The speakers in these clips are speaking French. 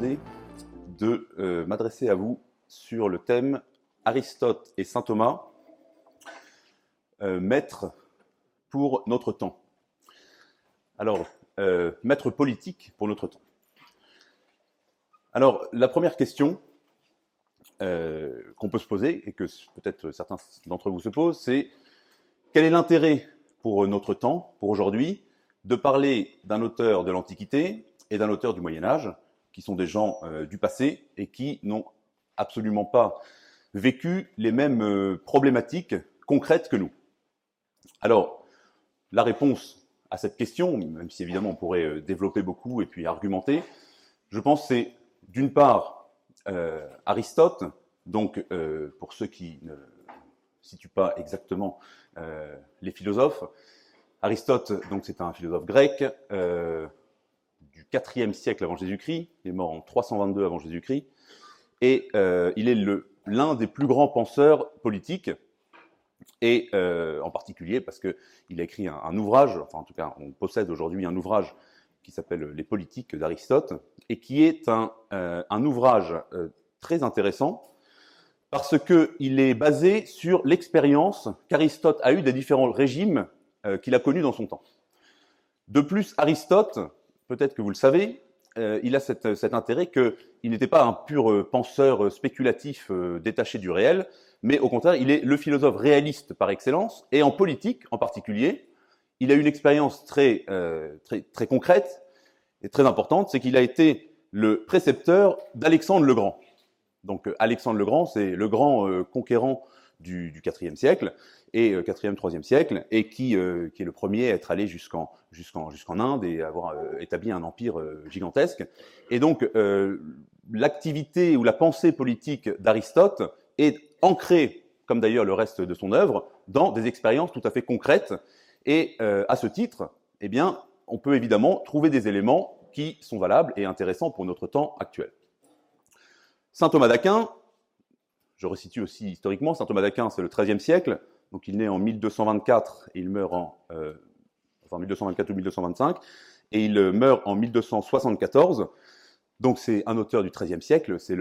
de euh, m'adresser à vous sur le thème Aristote et saint Thomas, euh, maître pour notre temps. Alors, euh, maître politique pour notre temps. Alors, la première question qu'on peut se poser, et que peut-être certains d'entre vous se posent, c'est quel est l'intérêt pour notre temps, pour aujourd'hui, de parler d'un auteur de l'Antiquité et d'un auteur du Moyen Âge, qui sont des gens euh, du passé et qui n'ont absolument pas vécu les mêmes euh, problématiques concrètes que nous. Alors, la réponse à cette question, même si évidemment on pourrait euh, développer beaucoup et puis argumenter, je pense c'est d'une part Aristote, donc pour ceux qui ne situent pas exactement les philosophes, Aristote, donc c'est un philosophe grec, du IVe siècle avant Jésus-Christ, il est mort en 322 avant Jésus-Christ, et euh, il est l'un des plus grands penseurs politiques, et euh, en particulier parce qu'il a écrit un, ouvrage, enfin en tout cas on possède aujourd'hui un ouvrage qui s'appelle Les politiques d'Aristote, et qui est un, euh, un ouvrage très intéressant, parce qu'il est basé sur l'expérience qu'Aristote a eue des différents régimes qu'il a connus dans son temps. De plus, Aristote, peut-être que vous le savez, euh, il a cet intérêt qu'il n'était pas un pur euh, penseur euh, spéculatif détaché du réel, mais au contraire, il est le philosophe réaliste par excellence, et en politique en particulier, il a une expérience très, très, très concrète et très importante, c'est qu'il a été le précepteur d'Alexandre le Grand. Donc Alexandre le Grand, c'est le grand conquérant du, du IVe siècle et 4e, 3e siècle, et qui, qui est le premier à être allé jusqu'en Inde et avoir euh, établi un empire euh, gigantesque. Et donc, euh, l'activité ou la pensée politique d'Aristote est ancrée, comme d'ailleurs le reste de son œuvre, dans des expériences tout à fait concrètes. Et à ce titre, eh bien, on peut évidemment trouver des éléments qui sont valables et intéressants pour notre temps actuel. Saint Thomas d'Aquin, je resitue aussi historiquement, Saint Thomas d'Aquin, c'est le XIIIe siècle, donc il naît en 1224 et il meurt en enfin 1224 ou 1225, et il euh, meurt en 1274. Donc c'est un auteur du XIIIe siècle, c'est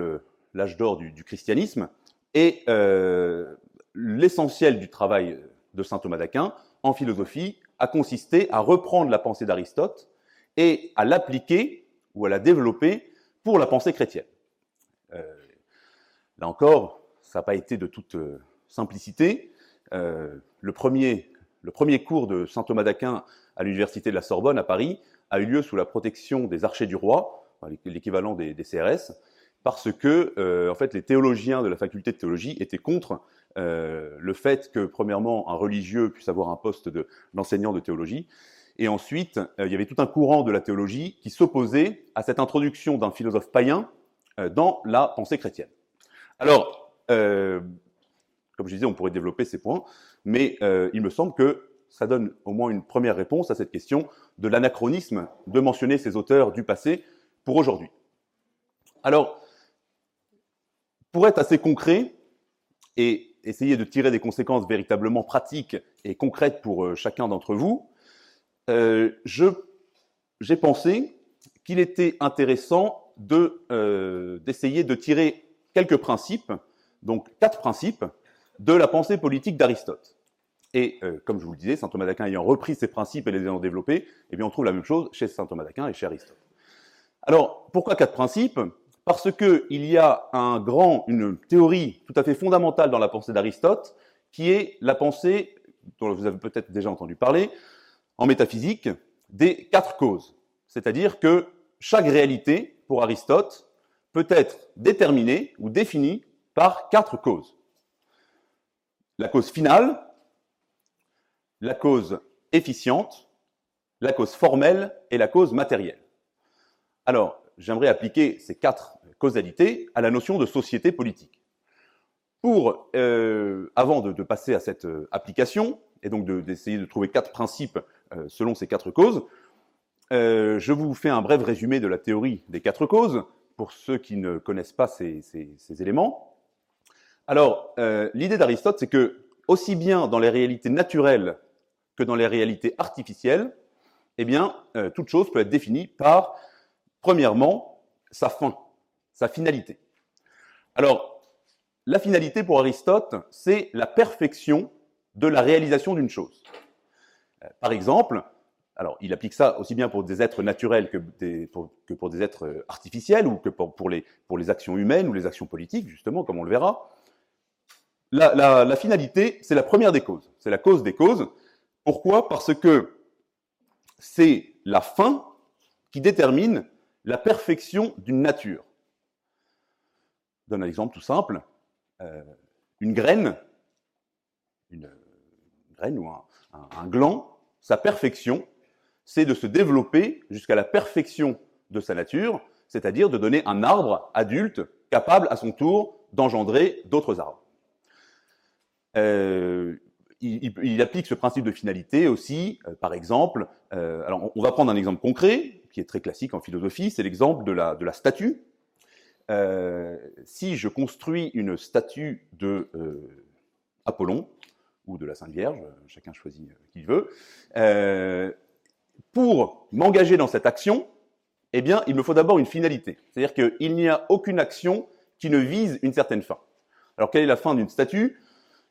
l'âge d'or du, christianisme, et euh, l'essentiel du travail de saint Thomas d'Aquin en philosophie a consisté à reprendre la pensée d'Aristote et à l'appliquer ou à la développer pour la pensée chrétienne. Euh, là encore, ça n'a pas été de toute simplicité. le premier le premier cours de saint Thomas d'Aquin à l'université de la Sorbonne à Paris a eu lieu sous la protection des archers du roi, l'équivalent des, CRS, parce que euh, en fait les théologiens de la faculté de théologie étaient contre euh, le fait que premièrement un religieux puisse avoir un poste d'enseignant de, théologie, et ensuite euh, il y avait tout un courant de la théologie qui s'opposait à cette introduction d'un philosophe païen dans la pensée chrétienne. Alors, comme je disais, on pourrait développer ces points, mais euh, il me semble que ça donne au moins une première réponse à cette question de l'anachronisme de mentionner ces auteurs du passé pour aujourd'hui. Alors, pour être assez concret et essayer de tirer des conséquences véritablement pratiques et concrètes pour euh, chacun d'entre vous, euh, j'ai pensé qu'il était intéressant d'essayer de tirer quelques principes, donc quatre principes, de la pensée politique d'Aristote. Et euh, comme je vous le disais, saint Thomas d'Aquin ayant repris ces principes et les ayant développés, eh bien on trouve la même chose chez saint Thomas d'Aquin et chez Aristote. Alors, pourquoi quatre principes? Parce qu'il y a un grand, une théorie tout à fait fondamentale dans la pensée d'Aristote, qui est la pensée, dont vous avez peut-être déjà entendu parler, en métaphysique, des quatre causes. C'est-à-dire que chaque réalité, pour Aristote, peut être déterminée ou définie par quatre causes la cause finale, la cause efficiente, la cause formelle et la cause matérielle. Alors, j'aimerais appliquer ces quatre causalités à la notion de société politique. Pour, euh, avant de, passer à cette euh, application, et donc d'essayer de, trouver quatre principes euh, selon ces quatre causes, je vous fais un bref résumé de la théorie des quatre causes, pour ceux qui ne connaissent pas ces éléments. Alors, euh, l'idée d'Aristote, c'est que aussi bien dans les réalités naturelles que dans les réalités artificielles, eh bien, euh, toute chose peut être définie par, premièrement, sa fin, sa finalité. Alors, la finalité pour Aristote, c'est la perfection de la réalisation d'une chose. Euh, par exemple, alors il applique ça aussi bien pour des êtres naturels que, pour, des êtres artificiels ou que pour, les, actions humaines ou les actions politiques, justement, comme on le verra. La, finalité, c'est la première des causes. C'est la cause des causes. Pourquoi? Parce que c'est la fin qui détermine la perfection d'une nature. Je donne un exemple tout simple. Euh, une graine, une, graine ou un, gland, sa perfection, c'est de se développer jusqu'à la perfection de sa nature, c'est-à-dire de donner un arbre adulte capable à son tour d'engendrer d'autres arbres. Euh, il, applique ce principe de finalité aussi, euh, par exemple, euh, alors on, va prendre un exemple concret, qui est très classique en philosophie, c'est l'exemple de la, statue. si je construis une statue de Apollon, ou de la Sainte Vierge, chacun choisit qui veut, pour m'engager dans cette action, eh bien, il me faut d'abord une finalité. C'est-à-dire qu'il n'y a aucune action qui ne vise une certaine fin. Alors, quelle est la fin d'une statue?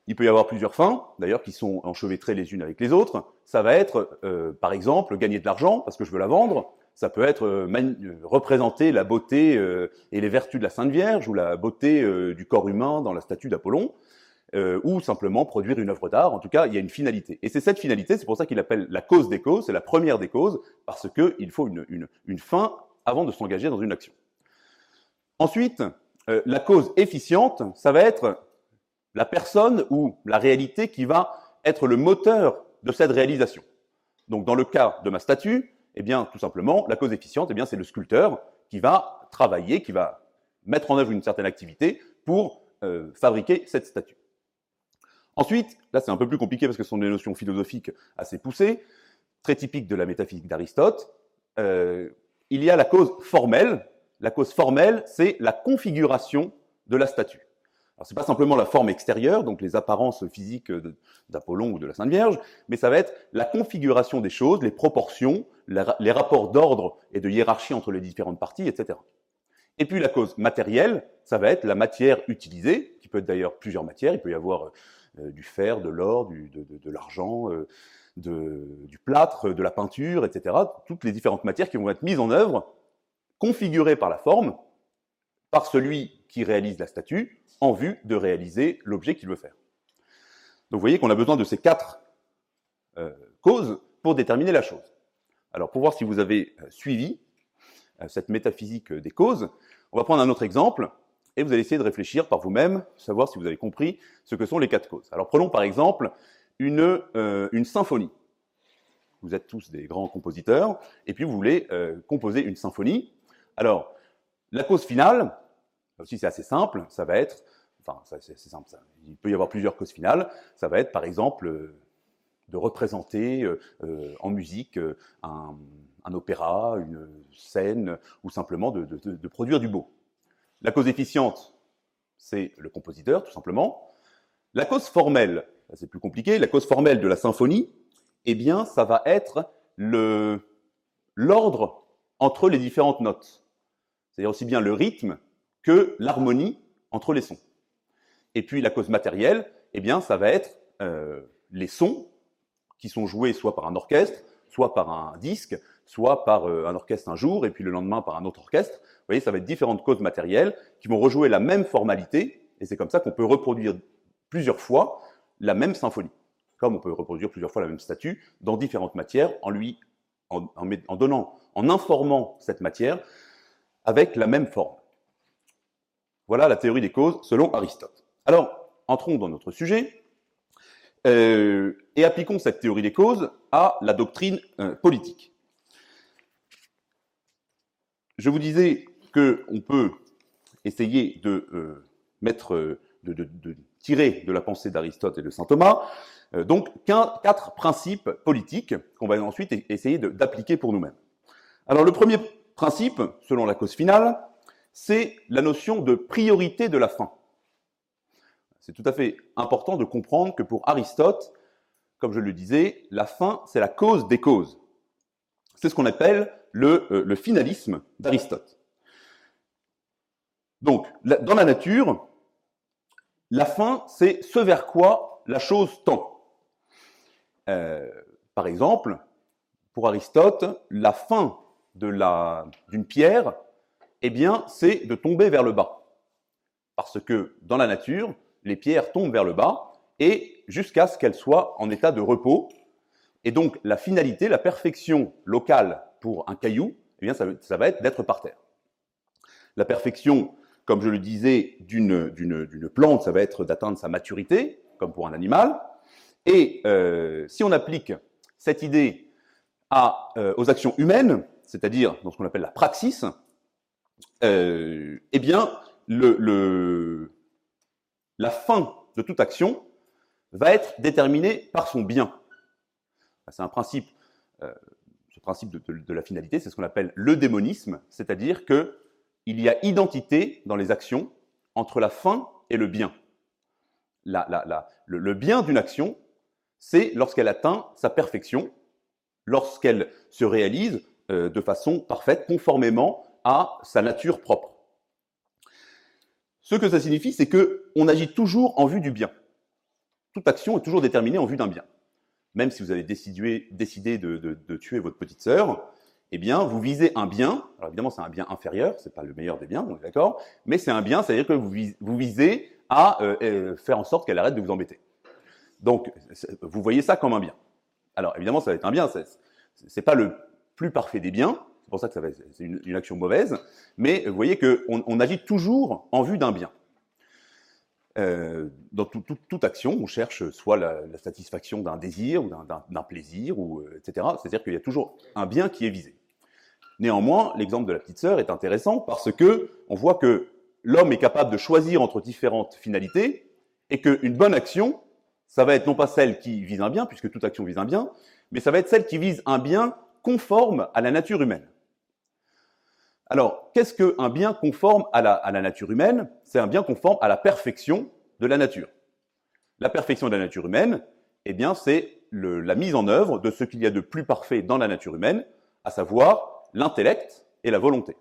Il peut y avoir plusieurs fins, d'ailleurs, qui sont enchevêtrées les unes avec les autres. Ça va être, euh, par exemple, gagner de l'argent parce que je veux la vendre. Ça peut être euh, euh, représenter la beauté et les vertus de la Sainte Vierge ou la beauté du corps humain dans la statue d'Apollon. Ou simplement produire une œuvre d'art. En tout cas, il y a une finalité. Et c'est cette finalité, c'est pour ça qu'il appelle la cause des causes, c'est la première des causes, parce qu'il faut une, fin avant de s'engager dans une action. Ensuite, la cause efficiente, ça va être la personne ou la réalité qui va être le moteur de cette réalisation. Donc, dans le cas de ma statue, eh bien, tout simplement, la cause efficiente, eh bien, c'est le sculpteur qui va travailler, qui va mettre en œuvre une certaine activité pour euh, fabriquer cette statue. Ensuite, là c'est un peu plus compliqué parce que ce sont des notions philosophiques assez poussées, très typiques de la métaphysique d'Aristote. Euh, il y a la cause formelle. La cause formelle, c'est la configuration de la statue. Alors c'est pas simplement la forme extérieure, donc les apparences physiques d'Apollon ou de la Sainte Vierge, mais ça va être la configuration des choses, les proportions, les rapports d'ordre et de hiérarchie entre les différentes parties, etc. Et puis la cause matérielle, ça va être la matière utilisée, qui peut être d'ailleurs plusieurs matières. Il peut y avoir euh, du fer, de l'or, de, l'argent, euh, du plâtre, de la peinture, etc. Toutes les différentes matières qui vont être mises en œuvre, configurées par la forme, par celui qui réalise la statue, en vue de réaliser l'objet qu'il veut faire. Donc vous voyez qu'on a besoin de ces quatre euh, causes pour déterminer la chose. Alors pour voir si vous avez suivi cette métaphysique des causes, on va prendre un autre exemple et vous allez essayer de réfléchir par vous-même, savoir si vous avez compris ce que sont les quatre causes. Alors prenons par exemple une, euh, symphonie. Vous êtes tous des grands compositeurs, et puis vous voulez euh, composer une symphonie. Alors, la cause finale, là aussi c'est assez simple, ça va être, enfin c'est simple, ça, il peut y avoir plusieurs causes finales, ça va être par exemple euh, de représenter en musique un, opéra, une scène, ou simplement de, de produire du beau. La cause efficiente, c'est le compositeur, tout simplement. La cause formelle, c'est plus compliqué, la cause formelle de la symphonie, eh bien, ça va être l'ordre entre les différentes notes. C'est-à-dire aussi bien le rythme que l'harmonie entre les sons. Et puis la cause matérielle, eh bien, ça va être euh, les sons qui sont joués soit par un orchestre, soit par un disque, soit par euh, un orchestre un jour, et puis le lendemain par un autre orchestre. Vous voyez, ça va être différentes causes matérielles qui vont rejouer la même formalité, et c'est comme ça qu'on peut reproduire plusieurs fois la même symphonie, comme on peut reproduire plusieurs fois la même statue dans différentes matières en lui, en, en donnant, en informant cette matière avec la même forme. Voilà la théorie des causes selon Aristote. Alors, entrons dans notre sujet. Euh, et appliquons cette théorie des causes à la doctrine euh, politique. Je vous disais qu'on peut essayer de euh, mettre, de, tirer de la pensée d'Aristote et de saint Thomas, donc quatre principes politiques qu'on va ensuite essayer d'appliquer pour nous-mêmes. Alors le premier principe, selon la cause finale, c'est la notion de priorité de la fin c'est tout à fait important de comprendre que pour Aristote, comme je le disais, la fin, c'est la cause des causes. C'est ce qu'on appelle le, euh, finalisme d'Aristote. Donc, dans la nature, la fin, c'est ce vers quoi la chose tend. Euh, par exemple, pour Aristote, la fin d'une pierre, eh bien, c'est de tomber vers le bas. Parce que dans la nature, les pierres tombent vers le bas et jusqu'à ce qu'elles soient en état de repos. Et donc, la finalité, la perfection locale pour un caillou, eh bien, ça, va être d'être par terre. La perfection, comme je le disais, d'une plante, ça va être d'atteindre sa maturité, comme pour un animal. Et euh, si on applique cette idée euh, aux actions humaines, c'est-à-dire dans ce qu'on appelle la praxis, euh, eh bien, la fin de toute action va être déterminée par son bien. C'est un principe, euh, ce principe de, la finalité, c'est ce qu'on appelle le démonisme, c'est-à-dire que il y a identité dans les actions entre la fin et le bien. Le, le bien d'une action, c'est lorsqu'elle atteint sa perfection, lorsqu'elle se réalise euh, de façon parfaite, conformément sa nature propre. Ce que ça signifie, c'est que on agit toujours en vue du bien. Toute action est toujours déterminée en vue d'un bien. Même si vous avez décidé, de, tuer votre petite sœur, eh bien, vous visez un bien. Alors évidemment, c'est un bien inférieur, c'est pas le meilleur des biens, on est d'accord. Mais c'est un bien, c'est-à-dire que vous, vous visez à euh, euh, faire en sorte qu'elle arrête de vous embêter. Donc, vous voyez ça comme un bien. Alors évidemment, ça va être un bien. C'est pas le plus parfait des biens. C'est pour ça que ça c'est une, une, action mauvaise. Mais vous voyez qu'on on agit toujours en vue d'un bien. Euh, dans tout, tout, toute action, on cherche soit la, la satisfaction d'un désir ou d'un plaisir, ou, euh, etc. C'est-à-dire qu'il y a toujours un bien qui est visé. Néanmoins, l'exemple de la petite sœur est intéressant parce que on voit que l'homme est capable de choisir entre différentes finalités et qu'une bonne action, ça va être non pas celle qui vise un bien, puisque toute action vise un bien, mais ça va être celle qui vise un bien conforme à la nature humaine. Alors, qu'est-ce qu'un bien conforme à la, à la nature humaine? C'est un bien conforme à la perfection de la nature. La perfection de la nature humaine, eh bien, c'est la mise en œuvre de ce qu'il y a de plus parfait dans la nature humaine, à savoir l'intellect et la volonté.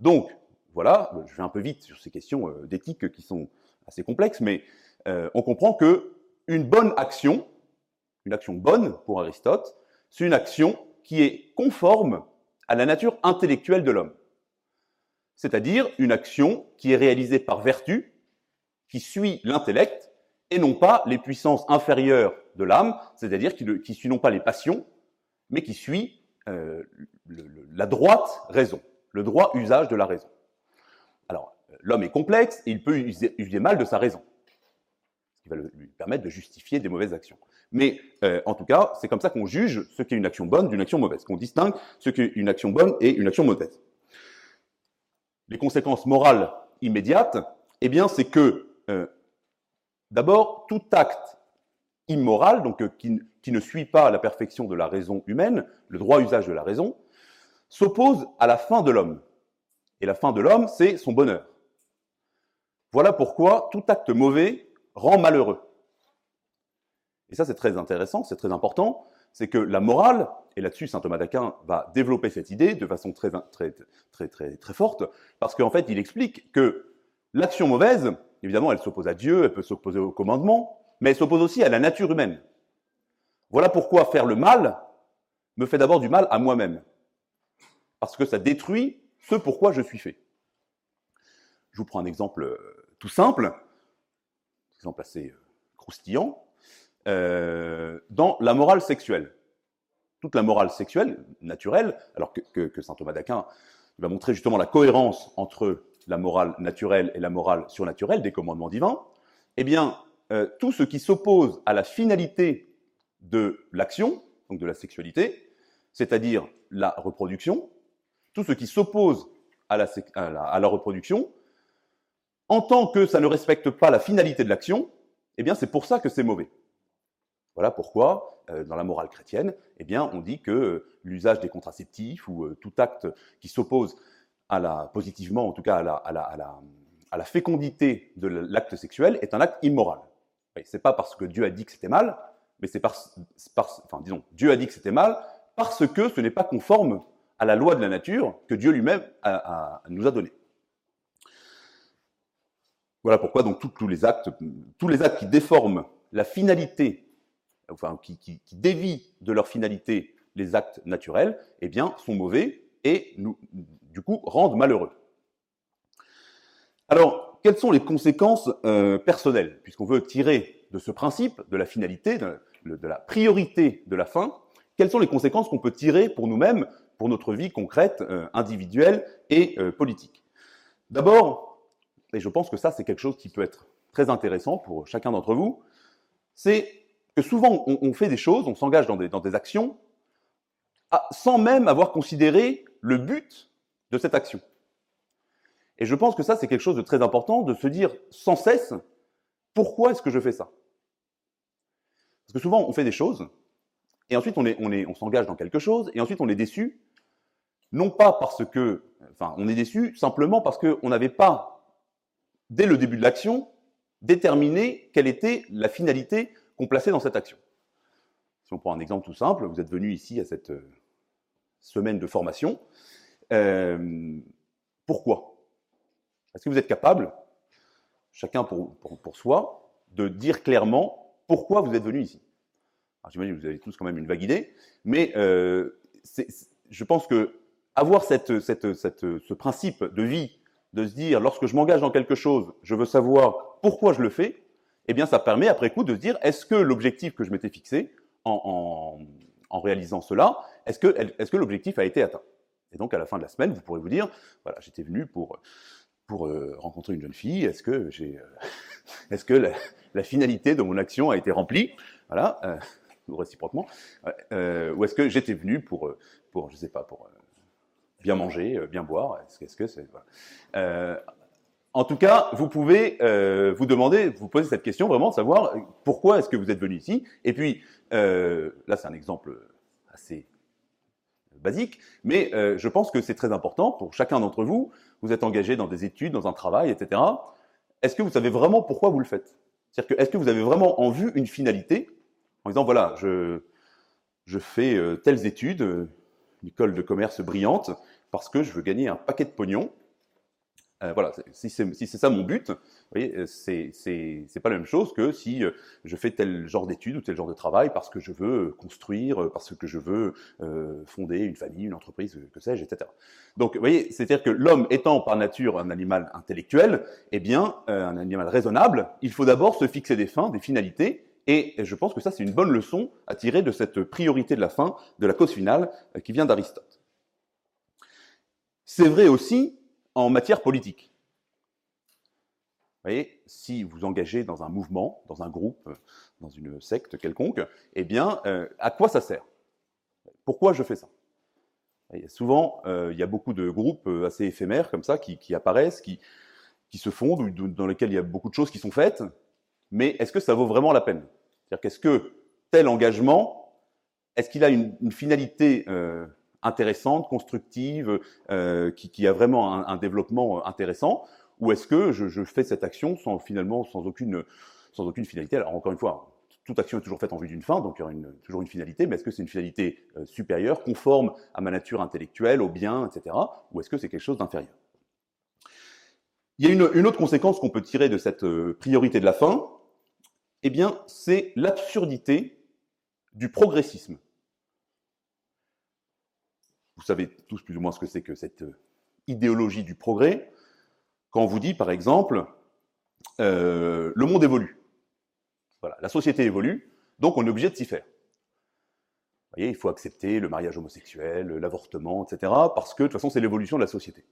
Donc, voilà, je vais un peu vite sur ces questions euh, d'éthique qui sont assez complexes, mais euh, on comprend que une bonne action, une action bonne pour Aristote, c'est une action qui est conforme à la nature intellectuelle de l'homme. C'est-à-dire une action qui est réalisée par vertu, qui suit l'intellect, et non pas les puissances inférieures de l'âme, c'est-à-dire qui, suit non pas les passions, mais qui suit euh, la droite raison, le droit usage de la raison. Alors, l'homme est complexe et il peut user mal de sa raison, ce qui va lui permettre de justifier des mauvaises actions. Mais euh, en tout cas, c'est comme ça qu'on juge ce qui est une action bonne d'une action mauvaise, qu'on distingue ce qui est une action bonne et une action mauvaise. Les conséquences morales immédiates, eh bien, c'est que euh, d'abord, tout acte immoral, donc euh, qui, ne suit pas la perfection de la raison humaine, le droit usage de la raison, s'oppose à la fin de l'homme. Et la fin de l'homme, c'est son bonheur. Voilà pourquoi tout acte mauvais rend malheureux. Et ça, c'est très intéressant, c'est très important, c'est que la morale, et là-dessus, saint Thomas d'Aquin va développer cette idée de façon très, forte, parce qu'en fait, il explique que l'action mauvaise, évidemment, elle s'oppose à Dieu, elle peut s'opposer au commandement, mais elle s'oppose aussi à la nature humaine. Voilà pourquoi faire le mal me fait d'abord du mal à moi-même, parce que ça détruit ce pourquoi je suis fait. Je vous prends un exemple euh, tout simple, un exemple assez euh, croustillant euh, dans la morale sexuelle. Toute la morale sexuelle, naturelle, alors que, saint Thomas d'Aquin va montrer justement la cohérence entre la morale naturelle et la morale surnaturelle des commandements divins, eh bien, euh, tout ce qui s'oppose à la finalité de l'action, donc de la sexualité, c'est-à-dire la reproduction, tout ce qui s'oppose à la, à, la, à la, reproduction, en tant que ça ne respecte pas la finalité de l'action, eh bien, c'est pour ça que c'est mauvais. Voilà pourquoi, euh, dans la morale chrétienne, eh on dit que euh, l'usage des contraceptifs ou euh, tout acte qui s'oppose à la, positivement, en tout cas à la, fécondité de l'acte sexuel, est un acte immoral. C'est pas parce que Dieu a dit que c'était mal, mais c'est parce, Dieu a dit que c'était mal parce que ce n'est pas conforme à la loi de la nature que Dieu lui-même nous a donnée. Voilà pourquoi donc tous les actes, tous les actes qui déforment la finalité, enfin qui, dévient de leur finalité les actes naturels, eh bien, sont mauvais et nous, du coup, rendent malheureux. Alors, quelles sont les conséquences euh, personnelles, puisqu'on veut tirer de ce principe, de la finalité, de, de, la priorité de la fin, quelles sont les conséquences qu'on peut tirer pour nous-mêmes, pour notre vie concrète, euh, individuelle et euh, politique? D'abord, et je pense que ça c'est quelque chose qui peut être très intéressant pour chacun d'entre vous, c'est que souvent on, fait des choses, on s'engage dans des, actions, sans même avoir considéré le but de cette action. Et je pense que ça, c'est quelque chose de très important, de se dire sans cesse, pourquoi est-ce que je fais ça? Parce que souvent, on fait des choses, et ensuite on, on s'engage dans quelque chose, et ensuite on est déçu, non pas parce que, enfin, on est déçu simplement parce qu'on n'avait pas, dès le début de l'action, déterminé quelle était la finalité qu'on plaçait dans cette action. Si on prend un exemple tout simple, vous êtes venu ici à cette euh, semaine de formation. Euh, pourquoi? Est-ce que vous êtes capable, chacun pour, pour, pour, soi, de dire clairement pourquoi vous êtes venu ici J'imagine que vous avez tous quand même une vague idée, mais euh, je pense que avoir cette, cette, cette, ce principe de vie, de se dire lorsque je m'engage dans quelque chose, je veux savoir pourquoi je le fais, eh bien ça permet après coup de se dire est-ce que l'objectif que je m'étais fixé en, réalisant cela, est-ce que, l'objectif a été atteint? Et donc à la fin de la semaine, vous pourrez vous dire voilà, j'étais venu pour, euh, rencontrer une jeune fille, est-ce que, euh, est-ce la, finalité de mon action a été remplie? Voilà. Euh, ou réciproquement, ou est-ce que j'étais venu pour, pour, je sais pas, pour bien manger, bien boire? Est-ce que c'est voilà. En tout cas, vous pouvez euh, vous demander, vous poser cette question vraiment de savoir pourquoi est-ce que vous êtes venu ici. Et puis euh, là, c'est un exemple assez basique, mais euh, je pense que c'est très important pour chacun d'entre vous. Vous êtes engagé dans des études, dans un travail, etc. Est-ce que vous savez vraiment pourquoi vous le faites? C'est-à-dire que est-ce que vous avez vraiment en vue une finalité en disant voilà, je, je fais telles études, une école de commerce brillante, parce que je veux gagner un paquet de pognon. Euh, voilà, si c'est ça mon but, voyez, c'est pas la même chose que si je fais tel genre d'études ou tel genre de travail parce que je veux construire, parce que je veux euh, fonder une famille, une entreprise, que sais-je, etc. Donc, vous voyez, c'est-à-dire que l'homme étant par nature un animal intellectuel, eh bien, euh, un animal raisonnable, il faut d'abord se fixer des fins, des finalités, et je pense que ça, c'est une bonne leçon à tirer de cette priorité de la fin, de la cause finale, euh, qui vient d'Aristote. C'est vrai aussi en matière politique. Vous voyez, si vous engagez dans un mouvement, dans un groupe, dans une secte quelconque, eh bien, euh, à quoi ça sert? Pourquoi je fais ça? Souvent, euh, il y a beaucoup de groupes assez éphémères comme ça qui, apparaissent, qui, se fondent, dans lesquels il y a beaucoup de choses qui sont faites, mais est-ce que ça vaut vraiment la peine? C'est-à-dire qu'est-ce que tel engagement, est-ce qu'il a une, finalité euh, intéressante, constructive, euh, qui, a vraiment un, développement intéressant, ou est-ce que je, fais cette action sans finalement sans aucune sans aucune finalité? Alors encore une fois, toute action est toujours faite en vue d'une fin, donc il y aura toujours une finalité, mais est-ce que c'est une finalité euh, supérieure, conforme à ma nature intellectuelle, au bien, etc., ou est-ce que c'est quelque chose d'inférieur? Il y a une, autre conséquence qu'on peut tirer de cette euh, priorité de la fin, eh bien, c'est l'absurdité du progressisme. Vous savez tous plus ou moins ce que c'est que cette euh, idéologie du progrès. Quand on vous dit, par exemple, euh, le monde évolue. Voilà, la société évolue, donc on est obligé de s'y faire. Vous voyez, il faut accepter le mariage homosexuel, l'avortement, etc., parce que de toute façon, c'est l'évolution de la société.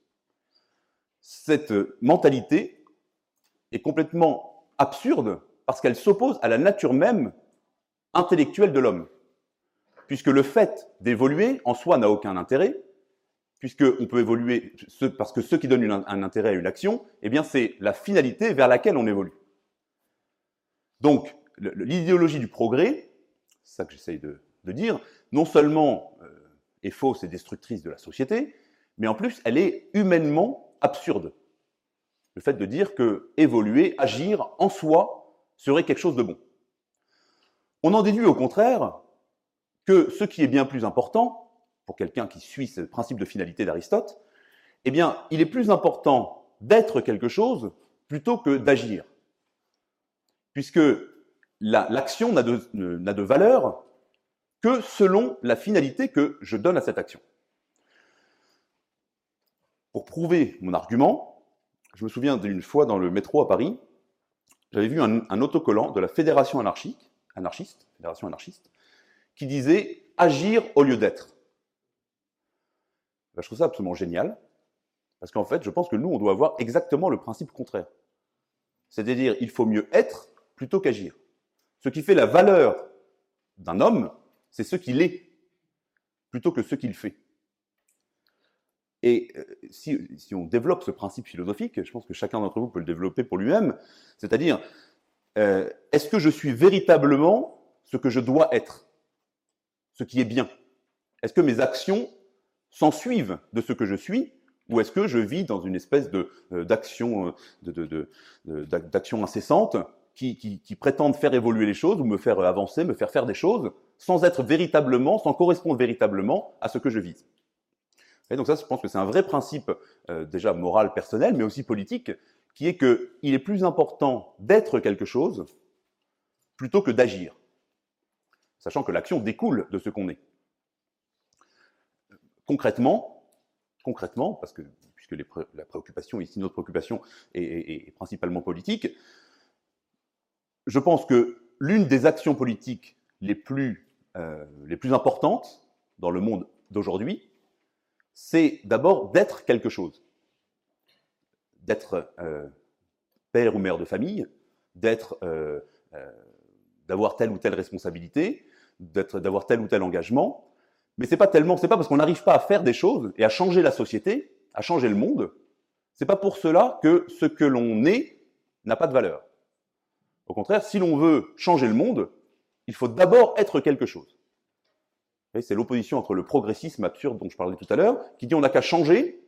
Cette mentalité est complètement absurde parce qu'elle s'oppose à la nature même intellectuelle de l'homme. Puisque le fait d'évoluer en soi n'a aucun intérêt, puisqu'on peut évoluer, parce que ce qui donne un intérêt à une action, eh c'est la finalité vers laquelle on évolue. Donc, l'idéologie du progrès, c'est ça que j'essaye de, de, dire, non seulement euh, est fausse et destructrice de la société, mais en plus, elle est humainement absurde. Le fait de dire que évoluer, agir en soi, serait quelque chose de bon. On en déduit au contraire que ce qui est bien plus important, pour quelqu'un qui suit ce principe de finalité d'Aristote, eh bien, il est plus important d'être quelque chose plutôt que d'agir. Puisque l'action n'a de, valeur que selon la finalité que je donne à cette action. Pour prouver mon argument, je me souviens d'une fois dans le métro à Paris, j'avais vu un, autocollant de la Fédération anarchique, anarchiste, Fédération anarchiste, qui disait agir au lieu d'être. Je trouve ça absolument génial, parce qu'en fait, je pense que nous, on doit avoir exactement le principe contraire. C'est-à-dire, il faut mieux être plutôt qu'agir. Ce qui fait la valeur d'un homme, c'est ce qu'il est, plutôt que ce qu'il fait. Et euh, si, on développe ce principe philosophique, je pense que chacun d'entre vous peut le développer pour lui-même, c'est-à-dire, euh, est-ce que je suis véritablement ce que je dois être? Ce qui est bien. Est-ce que mes actions s'en suivent de ce que je suis ou est-ce que je vis dans une espèce euh, d'action d'action incessante qui, qui, prétendent faire évoluer les choses ou me faire avancer, me faire faire des choses sans être véritablement, sans correspondre véritablement à ce que je vise et donc ça, je pense que c'est un vrai principe euh, déjà moral, personnel, mais aussi politique, qui est qu'il est plus important d'être quelque chose plutôt que d'agir, sachant que l'action découle de ce qu'on est. Concrètement, concrètement, parce que puisque la préoccupation ici, notre préoccupation est, principalement politique, je pense que l'une des actions politiques les plus, euh, les plus importantes dans le monde d'aujourd'hui, c'est d'abord d'être quelque chose. D'être euh, père ou mère de famille, euh, d'avoir telle ou telle responsabilité, d'avoir tel ou tel engagement. Mais c'est pas tellement, c'est pas parce qu'on n'arrive pas à faire des choses et à changer la société, à changer le monde, c'est pas pour cela que ce que l'on est n'a pas de valeur. Au contraire, si l'on veut changer le monde, il faut d'abord être quelque chose. C'est l'opposition entre le progressisme absurde dont je parlais tout à l'heure, qui dit on n'a qu'à changer,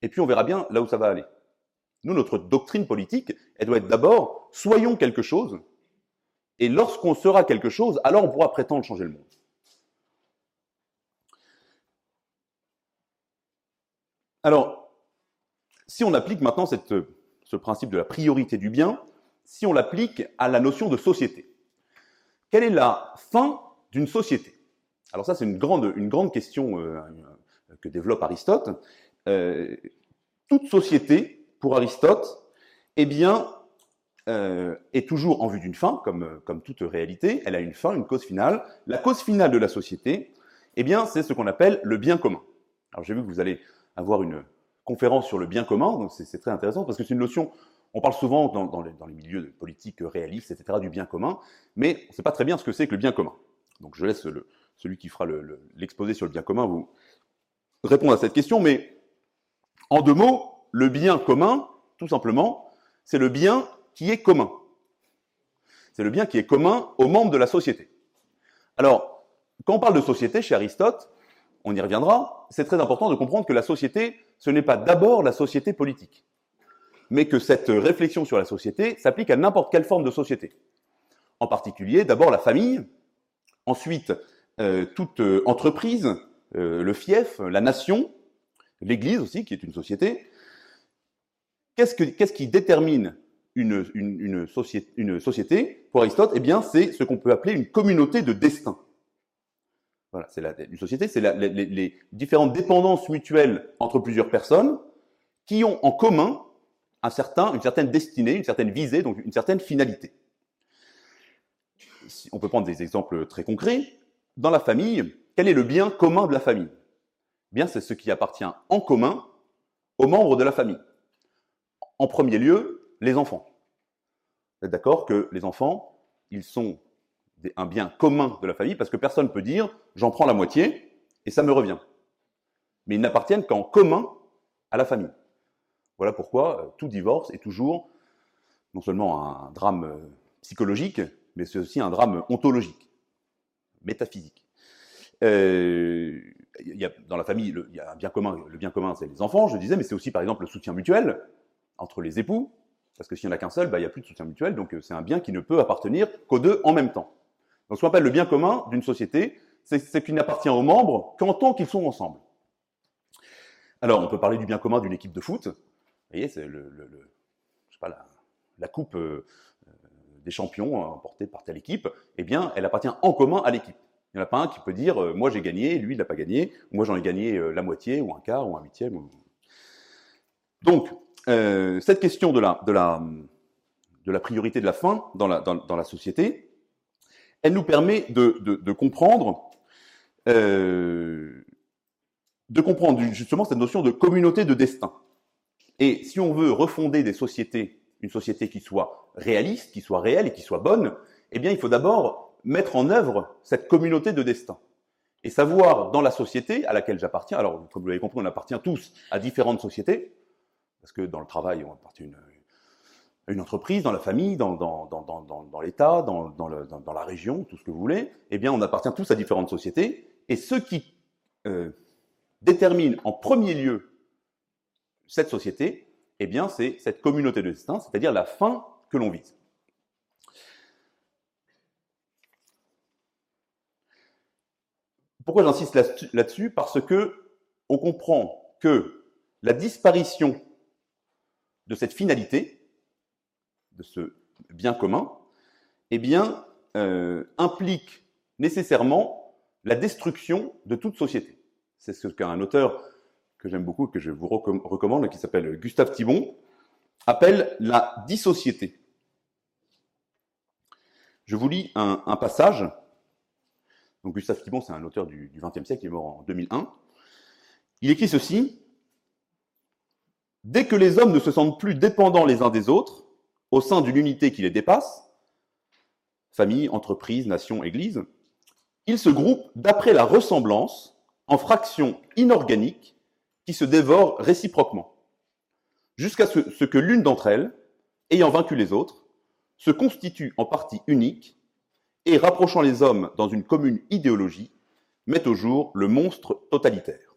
et puis on verra bien là où ça va aller. Nous, notre doctrine politique, elle doit être d'abord, soyons quelque chose, et lorsqu'on sera quelque chose, alors on pourra prétendre changer le monde. Alors, si on applique maintenant ce principe de la priorité du bien, si on l'applique à la notion de société, quelle est la fin d'une société? Alors ça, c'est une grande, une grande question euh, que développe Aristote. Euh, toute société, pour Aristote, eh bien, euh, est toujours en vue d'une fin, comme, comme toute réalité. Elle a une fin, une cause finale. La cause finale de la société, eh bien, c'est ce qu'on appelle le bien commun. Alors j'ai vu que vous allez avoir une conférence sur le bien commun, donc c'est très intéressant parce que c'est une notion on parle souvent dans, dans, les, milieux de politique réalistes, etc., du bien commun, mais on ne sait pas très bien ce que c'est que le bien commun. Donc je laisse celui qui fera l'exposé sur le bien commun vous répondre à cette question, mais en deux mots, le bien commun, tout simplement, c'est le bien qui est commun. C'est le bien qui est commun aux membres de la société. Alors, quand on parle de société chez Aristote, on y reviendra, c'est très important de comprendre que la société, ce n'est pas d'abord la société politique, mais que cette réflexion sur la société s'applique à n'importe quelle forme de société. En particulier, d'abord la famille, ensuite euh, toute euh, entreprise, euh, le fief, la nation, l'Église aussi, qui est une société. Qu'est-ce, qui détermine une, société, Pour Aristote, eh bien, c'est ce qu'on peut appeler une communauté de destin. Voilà, c'est la, une société, c'est les, différentes dépendances mutuelles entre plusieurs personnes qui ont en commun un certain, une certaine destinée, une certaine visée, donc une certaine finalité. On peut prendre des exemples très concrets dans la famille, quel est le bien commun de la famille? Bien, c'est ce qui appartient en commun aux membres de la famille. En premier lieu, les enfants. Vous êtes d'accord que les enfants, ils sont un bien commun de la famille parce que personne ne peut dire j'en prends la moitié et ça me revient. Mais ils n'appartiennent qu'en commun à la famille. Voilà pourquoi euh, tout divorce est toujours non seulement un drame euh, psychologique, mais c'est aussi un drame ontologique métaphysique. Euh, y a, dans la famille, il y a un bien commun. Le bien commun, c'est les enfants, je disais, mais c'est aussi, par exemple, le soutien mutuel entre les époux. Parce que s'il n'y en a qu'un seul, bah, il n'y a plus de soutien mutuel. Donc, euh, c'est un bien qui ne peut appartenir qu'aux deux en même temps. Donc, ce qu'on appelle le bien commun d'une société, c'est ce qui n'appartient aux membres qu'en tant qu'ils sont ensemble. Alors, on peut parler du bien commun d'une équipe de foot. Vous voyez, c'est la, coupe euh, des champions emportée par telle équipe, eh bien, elle appartient en commun à l'équipe. Il n'y en a pas un qui peut dire moi j'ai gagné, lui il n'a pas gagné, moi j'en ai gagné la moitié ou un quart ou un huitième. Donc, cette question de la, priorité de la fin dans la, société, elle nous permet de, de, comprendre euh, de comprendre justement cette notion de communauté de destin. Et si on veut refonder des sociétés, une société qui soit réaliste, qui soit réelle et qui soit bonne, eh bien, il faut d'abord mettre en œuvre cette communauté de destin. Et savoir dans la société à laquelle j'appartiens, alors comme vous l'avez compris, on appartient tous à différentes sociétés, parce que dans le travail, on appartient à une, une entreprise, dans la famille, dans, l'État, dans, dans, la région, tout ce que vous voulez, eh bien, on appartient tous à différentes sociétés. Et ce qui euh, détermine en premier lieu cette société, eh bien, c'est cette communauté de destin, c'est-à-dire la fin que l'on vise. Pourquoi j'insiste là-dessus? Parce que on comprend que la disparition de cette finalité, de ce bien commun, eh bien, euh, implique nécessairement la destruction de toute société. C'est ce qu'un auteur que j'aime beaucoup, que je vous recommande, qui s'appelle Gustave Thibon, appelle la dissociété. Je vous lis un, passage. Donc Gustave Thibon, c'est un auteur du XXe siècle, il est mort en 2001. Il écrit ceci Dès que les hommes ne se sentent plus dépendants les uns des autres, au sein d'une unité qui les dépasse, famille, entreprise, nation, église, ils se groupent d'après la ressemblance en fractions inorganiques qui se dévorent réciproquement, jusqu'à ce, que l'une d'entre elles, ayant vaincu les autres, se constitue en partie unique et, rapprochant les hommes dans une commune idéologie, met au jour le monstre totalitaire.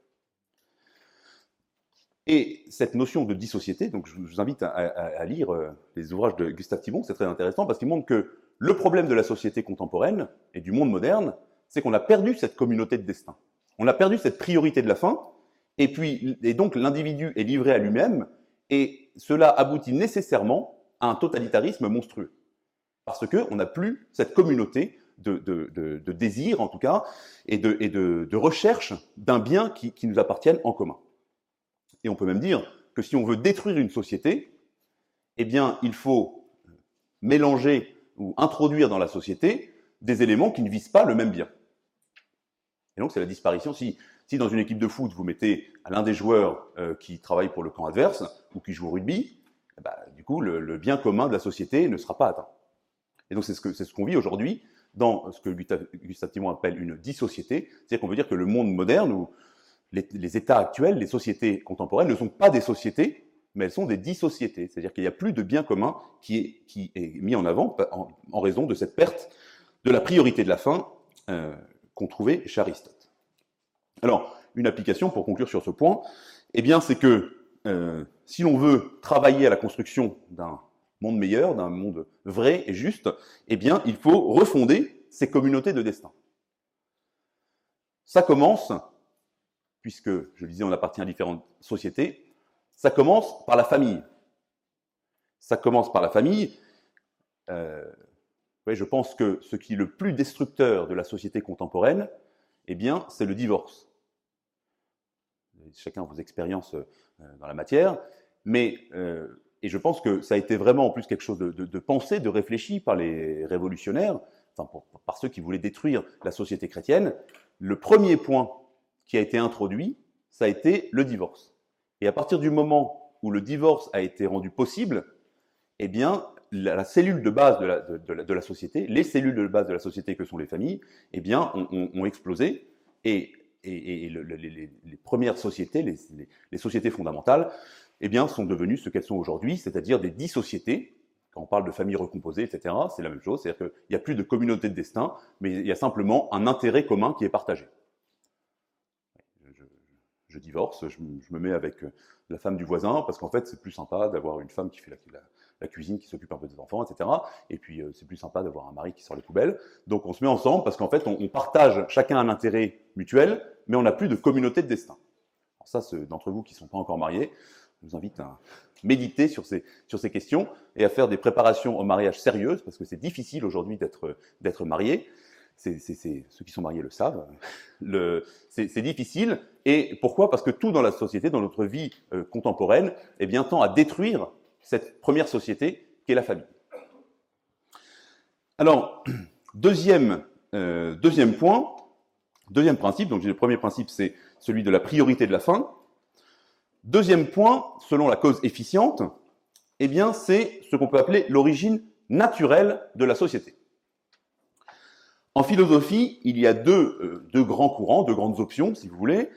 Et cette notion de dissociété, donc je vous invite à, lire euh, les ouvrages de Gustave Thibon, c'est très intéressant parce qu'il montre que le problème de la société contemporaine et du monde moderne, c'est qu'on a perdu cette communauté de destin. On a perdu cette priorité de la fin, et puis donc l'individu est livré à lui-même, et cela aboutit nécessairement à un totalitarisme monstrueux, parce que on n'a plus cette communauté de, désir en tout cas et de, recherche d'un bien qui, qui nous appartienne en commun. Et on peut même dire que si on veut détruire une société, eh bien, il faut mélanger ou introduire dans la société des éléments qui ne visent pas le même bien. Et donc, c'est la disparition. Si, dans une équipe de foot, vous mettez l'un des joueurs euh, qui travaille pour le camp adverse ou qui joue au rugby, eh ben, du coup, le, bien commun de la société ne sera pas atteint. Et donc, c'est ce qu'on ce qu'on vit aujourd'hui dans ce que Gustave Timon appelle une dissociété. C'est-à-dire qu'on veut dire que le monde moderne, ou les, États actuels, les sociétés contemporaines ne sont pas des sociétés, mais elles sont des dissociétés. C'est-à-dire qu'il n'y a plus de bien commun qui est, mis en avant en, raison de cette perte de la priorité de la fin euh, qu'on trouvait chez Aristote. Alors, une application pour conclure sur ce point, eh bien, c'est que euh, si l'on veut travailler à la construction d'un monde meilleur, d'un monde vrai et juste, eh bien, il faut refonder ces communautés de destin. Ça commence puisque, je le disais, on appartient à différentes sociétés, ça commence par la famille. Ça commence par la famille. Euh, je pense que ce qui est le plus destructeur de la société contemporaine, eh bien, c'est le divorce. Chacun vos expériences euh, dans la matière, mais euh, et je pense que ça a été vraiment en plus quelque chose de, de, pensé, de réfléchi par les révolutionnaires, par ceux qui voulaient détruire la société chrétienne. Le premier point qui a été introduit, ça a été le divorce. Et à partir du moment où le divorce a été rendu possible, eh bien, la, cellule de base de la, société, les cellules de base de la société que sont les familles, eh bien, ont, explosé et, les, premières sociétés, les, sociétés fondamentales, eh bien, sont devenues ce qu'elles sont aujourd'hui, c'est-à-dire des dix sociétés. Quand on parle de familles recomposées, etc., c'est la même chose, c'est-à-dire qu'il n'y a plus de communauté de destin, mais il y a simplement un intérêt commun qui est partagé je divorce, je, me mets avec euh, la femme du voisin, parce qu'en fait, c'est plus sympa d'avoir une femme qui fait la, cuisine, qui s'occupe un peu des enfants, etc. Et puis, euh, c'est plus sympa d'avoir un mari qui sort les poubelles. Donc, on se met ensemble, parce qu'en fait, on, partage chacun un intérêt mutuel, mais on n'a plus de communauté de destin. Alors ça, ceux d'entre vous qui ne sont pas encore mariés, je vous invite à, méditer sur ces, sur ces questions et à faire des préparations au mariage sérieuses, parce que c'est difficile aujourd'hui d'être, d'être marié. Ceux qui sont mariés le savent. C'est, difficile. Et pourquoi? Parce que tout dans la société, dans notre vie euh, contemporaine, eh bien, tend à détruire cette première société qui est la famille. Alors, deuxième, euh, deuxième point, deuxième principe, donc le premier principe c'est celui de la priorité de la fin. Deuxième point, selon la cause efficiente, eh bien c'est ce qu'on peut appeler l'origine naturelle de la société. En philosophie, il y a deux, euh, deux grands courants, deux grandes options, si vous voulez,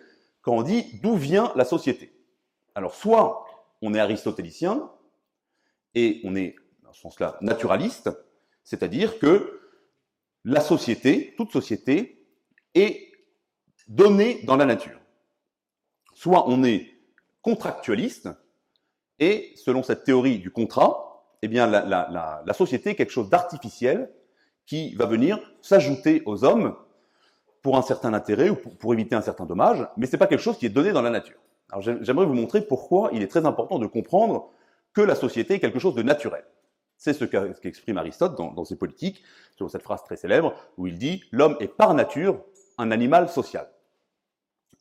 quand on dit d'où vient la société. Alors soit on est aristotélicien, et on est, dans ce sens-là, naturaliste, c'est-à-dire que la société, toute société, est donnée dans la nature. Soit on est contractualiste, et selon cette théorie du contrat, eh bien la, société est quelque chose d'artificiel qui va venir s'ajouter aux hommes pour un certain intérêt ou pour, éviter un certain dommage, mais ce n'est pas quelque chose qui est donné dans la nature. Alors j'aimerais vous montrer pourquoi il est très important de comprendre que la société est quelque chose de naturel. C'est ce qu'exprime Aristote dans, ses politiques, sur cette phrase très célèbre, où il dit L'homme est par nature un animal social.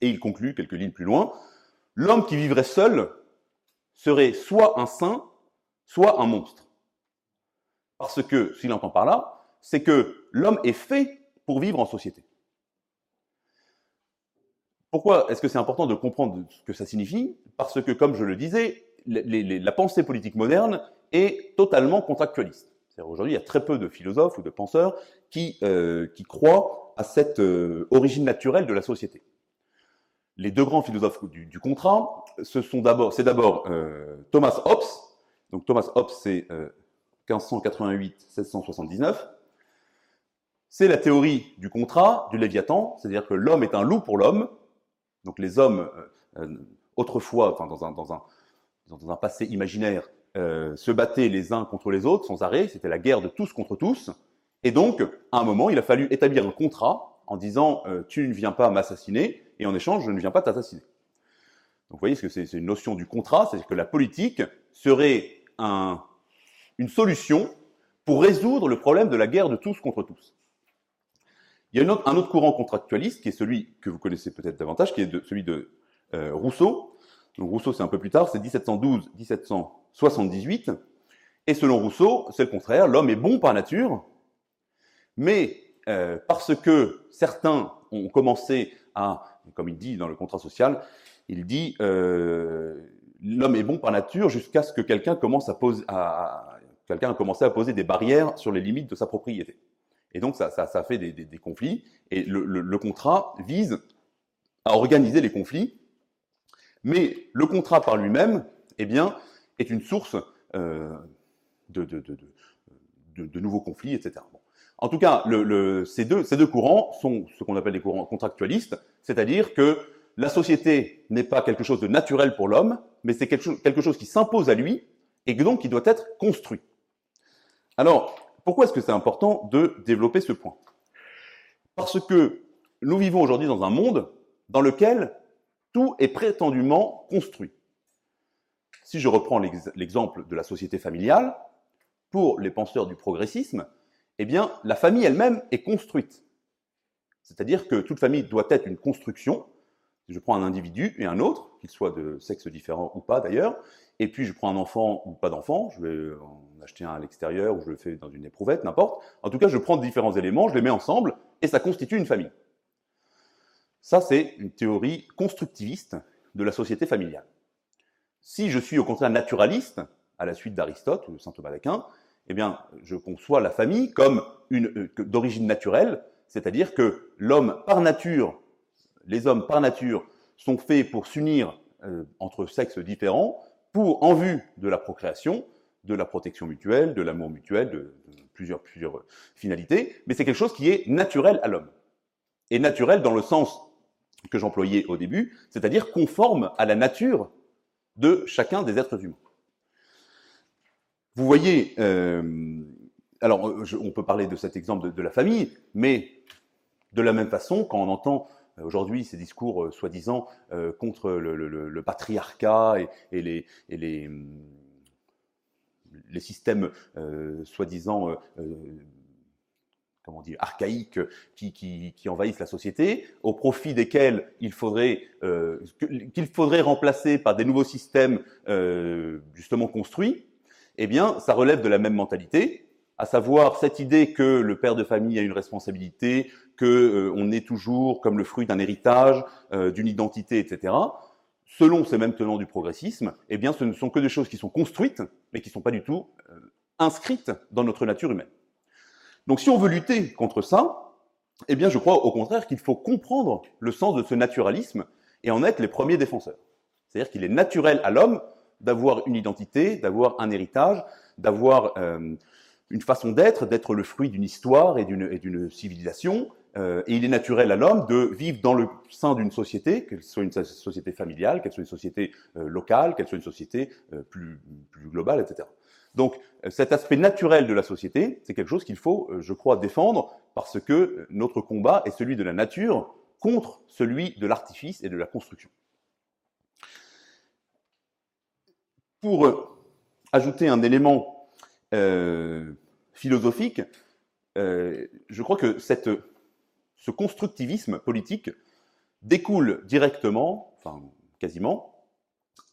Et il conclut quelques lignes plus loin L'homme qui vivrait seul serait soit un saint, soit un monstre. Parce que, s'il entend par là, c'est que l'homme est fait pour vivre en société. Pourquoi est-ce que c'est important de comprendre ce que ça signifie? Parce que, comme je le disais, la pensée politique moderne est totalement contractualiste. Aujourd'hui, il y a très peu de philosophes ou de penseurs qui, euh, croient à cette euh, origine naturelle de la société. Les deux grands philosophes du, contrat, c'est d'abord euh, Thomas Hobbes. Donc Thomas Hobbes, c'est 1588-1679. C'est la théorie du contrat, du Léviathan, c'est-à-dire que l'homme est un loup pour l'homme. Donc les hommes, autrefois, enfin dans un, dans un passé imaginaire, euh, se battaient les uns contre les autres sans arrêt, c'était la guerre de tous contre tous. Et donc, à un moment, il a fallu établir un contrat en disant euh, tu ne viens pas m'assassiner et en échange, je ne viens pas t'assassiner. Donc vous voyez, que c'est une notion du contrat, c'est que la politique serait un, une solution pour résoudre le problème de la guerre de tous contre tous. Il y a un autre courant contractualiste qui est celui que vous connaissez peut-être davantage, qui est celui de euh, Rousseau, donc Rousseau, c'est un peu plus tard, c'est 1712-1778. Et selon Rousseau, c'est le contraire, l'homme est bon par nature, mais euh, parce que certains ont commencé à, comme il dit dans le contrat social, il dit euh, l'homme est bon par nature jusqu'à ce que quelqu'un commence quelqu'un a commencé à poser des barrières sur les limites de sa propriété. Et donc ça, ça, fait des, conflits. Et le, contrat vise à organiser les conflits mais le contrat par lui-même, eh bien, est une source euh, de, nouveaux conflits, etc. En tout cas, ces, deux, courants sont ce qu'on appelle des courants contractualistes, c'est-à-dire que la société n'est pas quelque chose de naturel pour l'homme, mais c'est quelque quelque chose qui s'impose à lui et donc qui doit être construit. Alors, pourquoi est-ce que c'est important de développer ce point? Parce que nous vivons aujourd'hui dans un monde dans lequel tout est prétendument construit. Si je reprends l'exemple de la société familiale, pour les penseurs du progressisme, eh bien, la famille elle-même est construite. C'est-à-dire que toute famille doit être une construction. Je prends un individu et un autre, qu'il soit de sexe différent ou pas d'ailleurs, et puis je prends un enfant ou pas d'enfant, je vais en acheter un à l'extérieur ou je le fais dans une éprouvette, n'importe. En tout cas, je prends différents éléments, je les mets ensemble et ça constitue une famille. Ça, c'est une théorie constructiviste de la société familiale. Si je suis au contraire naturaliste, à la suite d'Aristote ou de saint Thomas d'Aquin, eh bien, je conçois la famille comme euh, d'origine naturelle, c'est-à-dire que l'homme par nature, les hommes par nature sont faits pour s'unir euh, entre sexes différents, pour en vue de la procréation, de la protection mutuelle, de l'amour mutuel, de, plusieurs, plusieurs finalités, mais c'est quelque chose qui est naturel à l'homme. Et naturel dans le sens que j'employais au début, c'est-à-dire conforme à la nature de chacun des êtres humains. Vous voyez, euh, alors on peut parler de cet exemple de, la famille, mais de la même façon, quand on entend euh, aujourd'hui ces discours euh, soi-disant contre le, patriarcat et, les, et les, systèmes soi-disant comment dire, archaïques qui, envahissent la société, au profit desquels il faudrait euh, qu'il remplacer par des nouveaux systèmes euh, justement construits, eh bien, ça relève de la même mentalité, à savoir cette idée que le père de famille a une responsabilité, que euh, on est toujours comme le fruit d'un héritage, euh, d'une identité, etc. Selon ces mêmes tenants du progressisme, eh bien, ce ne sont que des choses qui sont construites, mais qui ne sont pas du tout euh, inscrites dans notre nature humaine. Donc si on veut lutter contre ça, eh bien je crois au contraire qu'il faut comprendre le sens de ce naturalisme et en être les premiers défenseurs. C'est-à-dire qu'il est naturel à l'homme d'avoir une identité, d'avoir un héritage, d'avoir une façon d'être, d'être le fruit d'une histoire et d'une civilisation. Euh, et il est naturel à l'homme de vivre dans le sein d'une société, qu'elle soit une société familiale, qu'elle soit une société euh, locale, qu'elle soit une société plus, plus globale, etc. Donc euh, cet aspect naturel de la société, c'est quelque chose qu'il faut, euh, je crois, défendre parce que euh, notre combat est celui de la nature contre celui de l'artifice et de la construction. Pour ajouter un élément philosophique, je crois que cette, ce constructivisme politique découle directement, enfin quasiment,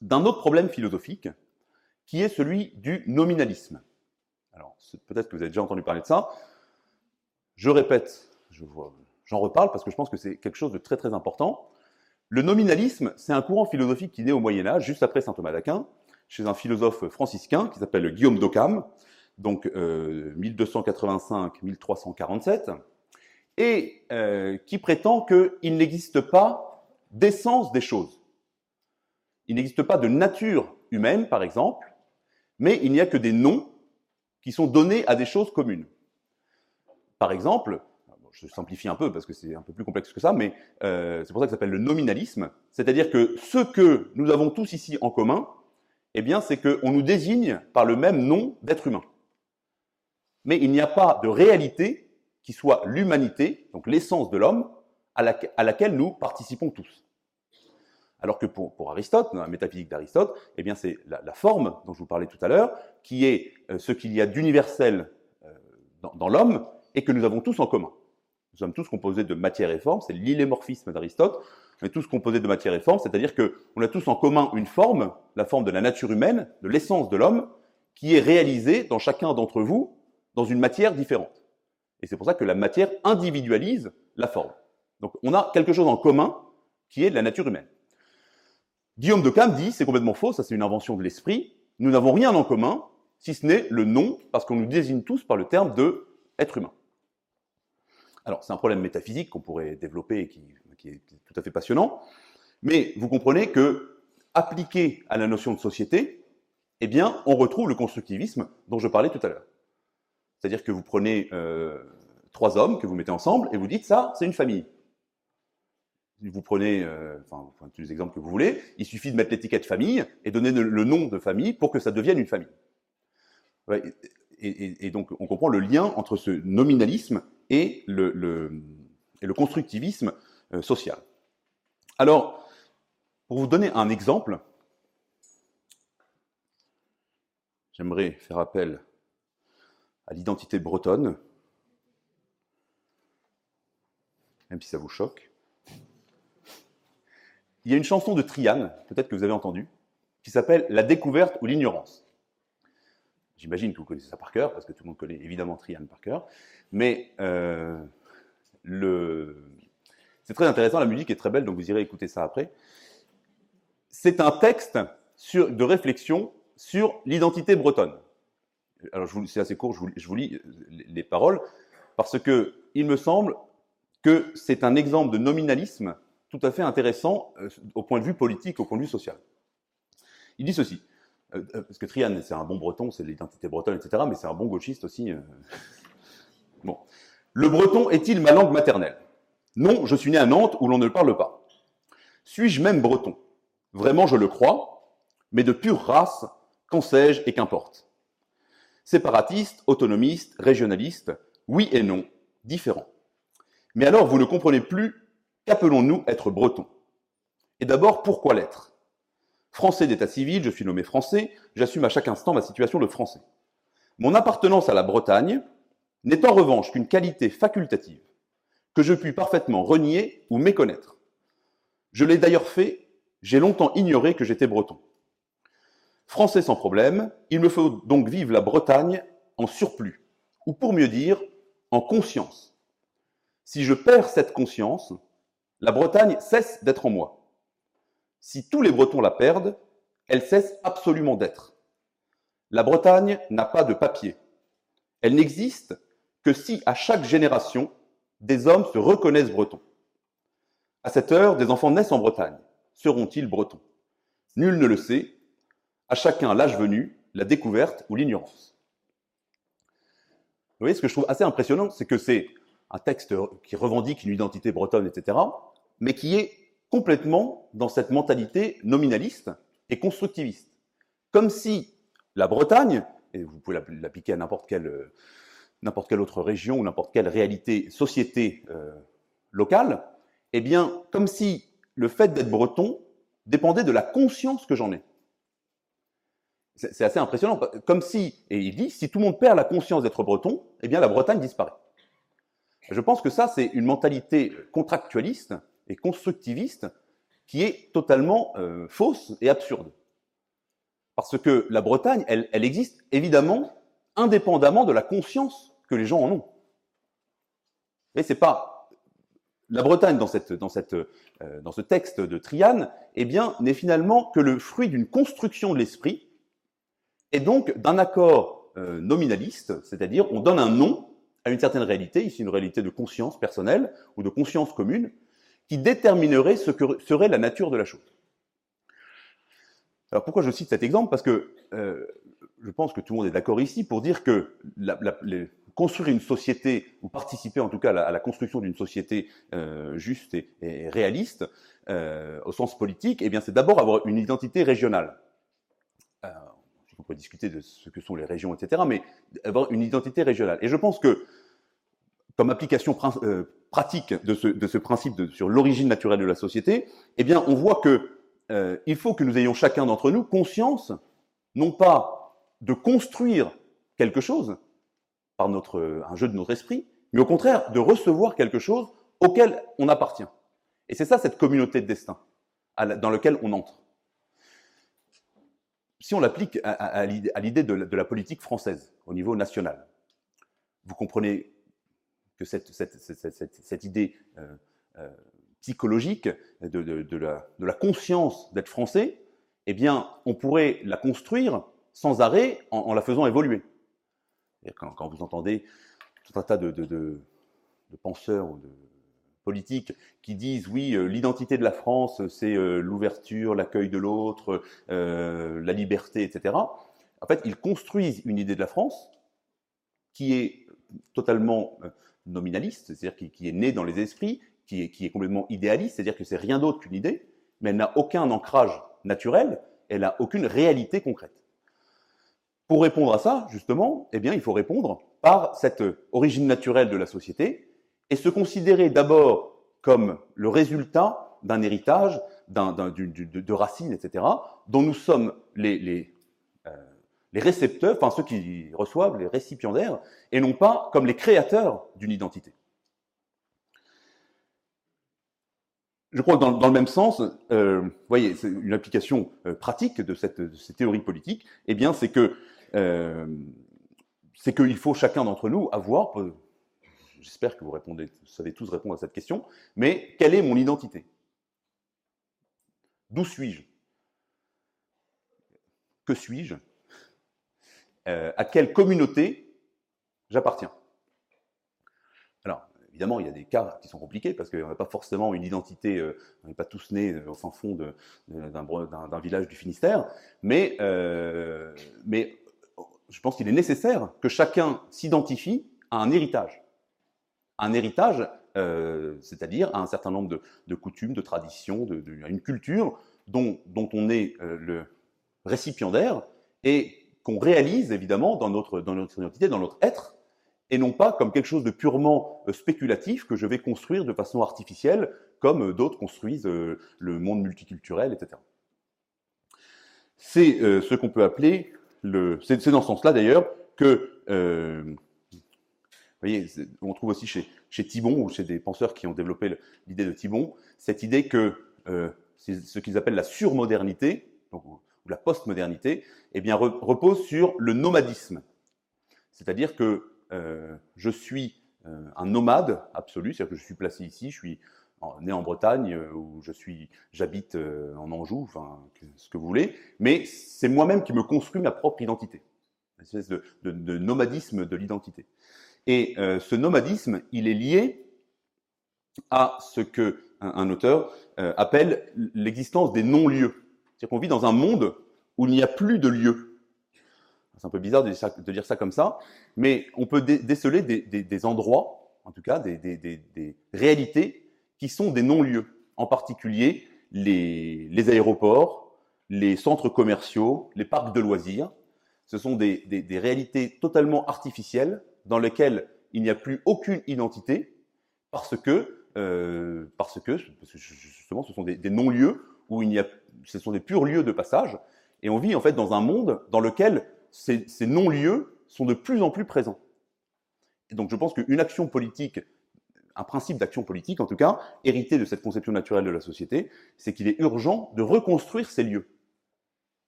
d'un autre problème philosophique qui est celui du nominalisme. Alors, peut-être que vous avez déjà entendu parler de ça. Je répète, j'en reparle parce que je pense que c'est quelque chose de très très important. Le nominalisme, c'est un courant philosophique qui naît au Moyen Âge, juste après saint Thomas d'Aquin, chez un philosophe franciscain qui s'appelle Guillaume d'Occam, donc 1285-1347, euh, et euh, qui prétend qu'il n'existe pas d'essence des choses. Il n'existe pas de nature humaine, par exemple, mais il n'y a que des noms qui sont donnés à des choses communes. Par exemple, je simplifie un peu parce que c'est un peu plus complexe que ça, mais euh, c'est pour ça que ça s'appelle le nominalisme, c'est-à-dire que ce que nous avons tous ici en commun, eh bien, c'est qu'on nous désigne par le même nom d'être humain. Mais il n'y a pas de réalité qui soit l'humanité, donc l'essence de l'homme, à, laquelle nous participons tous. Alors que pour, Aristote, dans la métaphysique d'Aristote, eh bien c'est la, forme dont je vous parlais tout à l'heure, qui est euh, ce qu'il y a d'universel euh, dans, l'homme et que nous avons tous en commun. Nous sommes tous composés de matière et forme, c'est l'illémorphisme d'Aristote. On est tous composés de matière et forme, c'est-à-dire que on a tous en commun une forme, la forme de la nature humaine, de l'essence de l'homme, qui est réalisée dans chacun d'entre vous dans une matière différente. Et c'est pour ça que la matière individualise la forme. Donc on a quelque chose en commun qui est de la nature humaine. Guillaume de Cam dit, c'est complètement faux, ça c'est une invention de l'esprit, nous n'avons rien en commun, si ce n'est le nom, parce qu'on nous désigne tous par le terme de être humain. Alors, c'est un problème métaphysique qu'on pourrait développer et qui, qui, est tout à fait passionnant, mais vous comprenez que, appliqué à la notion de société, eh bien, on retrouve le constructivisme dont je parlais tout à l'heure. C'est-à-dire que vous prenez euh, trois hommes que vous mettez ensemble et vous dites ça, c'est une famille vous prenez, euh, enfin, tous les exemples que vous voulez, il suffit de mettre l'étiquette famille et donner le, nom de famille pour que ça devienne une famille. et, donc, on comprend le lien entre ce nominalisme et le, constructivisme euh, social. Alors, pour vous donner un exemple, j'aimerais faire appel à l'identité bretonne, même si ça vous choque. Il y a une chanson de Triane, peut-être que vous avez entendu, qui s'appelle La découverte ou l'ignorance. J'imagine que vous connaissez ça par cœur, parce que tout le monde connaît évidemment Triane par cœur. Mais euh, le... c'est très intéressant, la musique est très belle, donc vous irez écouter ça après. C'est un texte de réflexion sur l'identité bretonne. Alors c'est assez court, je vous, lis les paroles, parce que il me semble que c'est un exemple de nominalisme tout à fait intéressant euh, au point de vue politique, au point de vue social. Il dit ceci, euh, euh, parce que Trian, c'est un bon breton, c'est l'identité bretonne, etc., mais c'est un bon gauchiste aussi. Bon. Le breton est-il ma langue maternelle? Non, je suis né à Nantes où l'on ne le parle pas. Suis-je même breton? Vraiment, je le crois, mais de pure race, qu'en sais-je et qu'importe? Séparatiste, autonomiste, régionaliste, oui et non, différent. Mais alors, vous ne comprenez plus Qu'appelons-nous être breton Et d'abord, pourquoi l'être? Français d'état civil, je suis nommé français, j'assume à chaque instant ma situation de français. Mon appartenance à la Bretagne n'est en revanche qu'une qualité facultative que je puis parfaitement renier ou méconnaître. Je l'ai d'ailleurs fait, j'ai longtemps ignoré que j'étais breton. Français sans problème, il me faut donc vivre la Bretagne en surplus, ou pour mieux dire, en conscience. Si je perds cette conscience, la Bretagne cesse d'être en moi. Si tous les Bretons la perdent, elle cesse absolument d'être. La Bretagne n'a pas de papier. Elle n'existe que si à chaque génération, des hommes se reconnaissent bretons. À cette heure, des enfants naissent en Bretagne. Seront-ils bretons? Nul ne le sait. À chacun l'âge venu, la découverte ou l'ignorance. Vous voyez, ce que je trouve assez impressionnant, c'est que c'est un texte qui revendique une identité bretonne, etc., mais qui est complètement dans cette mentalité nominaliste et constructiviste. Comme si la Bretagne, et vous pouvez l'appliquer à n'importe quelle, autre région ou n'importe quelle réalité, société euh, locale, eh bien, comme si le fait d'être breton dépendait de la conscience que j'en ai. C'est assez impressionnant, comme si, et il dit, si tout le monde perd la conscience d'être breton, eh bien la Bretagne disparaît. Je pense que ça, c'est une mentalité contractualiste et constructiviste qui est totalement euh, fausse et absurde. Parce que la Bretagne, elle, existe évidemment indépendamment de la conscience que les gens en ont. Et c'est pas la Bretagne dans, euh, dans ce texte de Triane, eh bien, n'est finalement que le fruit d'une construction de l'esprit et donc d'un accord euh, nominaliste, c'est-à-dire on donne un nom à une certaine réalité, ici une réalité de conscience personnelle ou de conscience commune, qui déterminerait ce que serait la nature de la chose. Alors pourquoi je cite cet exemple? Parce que euh, je pense que tout le monde est d'accord ici pour dire que construire une société, ou participer en tout cas à la, construction d'une société euh, juste et, réaliste, au sens politique, eh bien c'est d'abord avoir une identité régionale. On pourrait discuter de ce que sont les régions, etc., mais avoir une identité régionale. Et je pense que, comme application euh, pratique de ce, principe sur l'origine naturelle de la société, eh bien, on voit que euh, il faut que nous ayons chacun d'entre nous conscience, non pas de construire quelque chose par notre, un jeu de notre esprit, mais au contraire de recevoir quelque chose auquel on appartient. Et c'est ça cette communauté de destin dans laquelle on entre si on l'applique à, l'idée de, la politique française au niveau national, vous comprenez que cette, idée psychologique de, la, conscience d'être français, eh bien, on pourrait la construire sans arrêt en, la faisant évoluer. Quand, quand, vous entendez tout un tas de penseurs ou de politiques qui disent oui, euh, l'identité de la France, c'est euh, l'ouverture, l'accueil de l'autre, euh, la liberté, etc. En fait, ils construisent une idée de la France qui est totalement nominaliste, c'est-à-dire qui, qui, est née dans les esprits, qui est, qui est complètement idéaliste, c'est-à-dire que c'est rien d'autre qu'une idée, mais elle n'a aucun ancrage naturel, elle n'a aucune réalité concrète. Pour répondre à ça, justement, eh bien, il faut répondre par cette origine naturelle de la société, et se considérer d'abord comme le résultat d'un héritage, de, racines, etc., dont nous sommes euh, les, récepteurs, enfin ceux qui reçoivent, les récipiendaires, et non pas comme les créateurs d'une identité. Je crois que dans, le même sens, euh, vous voyez, c'est une application euh, pratique de cette, de cette, théorie politique, eh bien, c'est que c'est qu'il faut chacun d'entre nous avoir, j'espère que vous, répondez, vous savez tous répondre à cette question, mais quelle est mon identité? D'où suis-je? Que suis-je? Euh, À quelle communauté j'appartiens? Alors, évidemment, il y a des cas qui sont compliqués parce qu'on n'a pas forcément une identité, euh, on n'est pas tous nés au fin fond d'un village du Finistère, euh, mais je pense qu'il est nécessaire que chacun s'identifie à un héritage un héritage, euh, c'est-à-dire à un certain nombre de, coutumes, de traditions, de, une culture dont, on est euh, le récipiendaire et qu'on réalise évidemment dans notre, identité, dans notre être, et non pas comme quelque chose de purement euh, spéculatif que je vais construire de façon artificielle, comme d'autres construisent le monde multiculturel, etc. c'est ce qu'on peut appeler le. C'est dans ce sens-là d'ailleurs que voyez, on trouve aussi chez, chez Thibon ou chez des penseurs qui ont développé l'idée de Thibon, cette idée que euh, ce qu'ils appellent la surmodernité, ou la postmodernité, eh bien, repose sur le nomadisme. C'est-à-dire que euh, je suis euh, un nomade absolu, c'est-à-dire que je suis placé ici, je suis né en Bretagne ou je suis, j'habite en Anjou, enfin, ce que vous voulez, mais c'est moi-même qui me construis ma propre identité. Une espèce de, de, de nomadisme de l'identité. Et euh, ce nomadisme, il est lié à ce que un, auteur euh, appelle l'existence des non-lieux. C'est-à-dire qu'on vit dans un monde où il n'y a plus de lieux. C'est un peu bizarre de dire, ça, comme ça, mais on peut déceler des, endroits, en tout cas des, réalités qui sont des non-lieux. En particulier les, aéroports, les centres commerciaux, les parcs de loisirs. Ce sont des, réalités totalement artificielles dans lequel il n'y a plus aucune identité parce que, euh, parce que, justement, ce sont des, non-lieux où il a, ce sont des purs lieux de passage, et on vit en fait dans un monde dans lequel ces, ces non-lieux sont de plus en plus présents. Et donc, je pense qu'une action politique, un principe d'action politique, en tout cas, hérité de cette conception naturelle de la société, c'est qu'il est urgent de reconstruire ces lieux,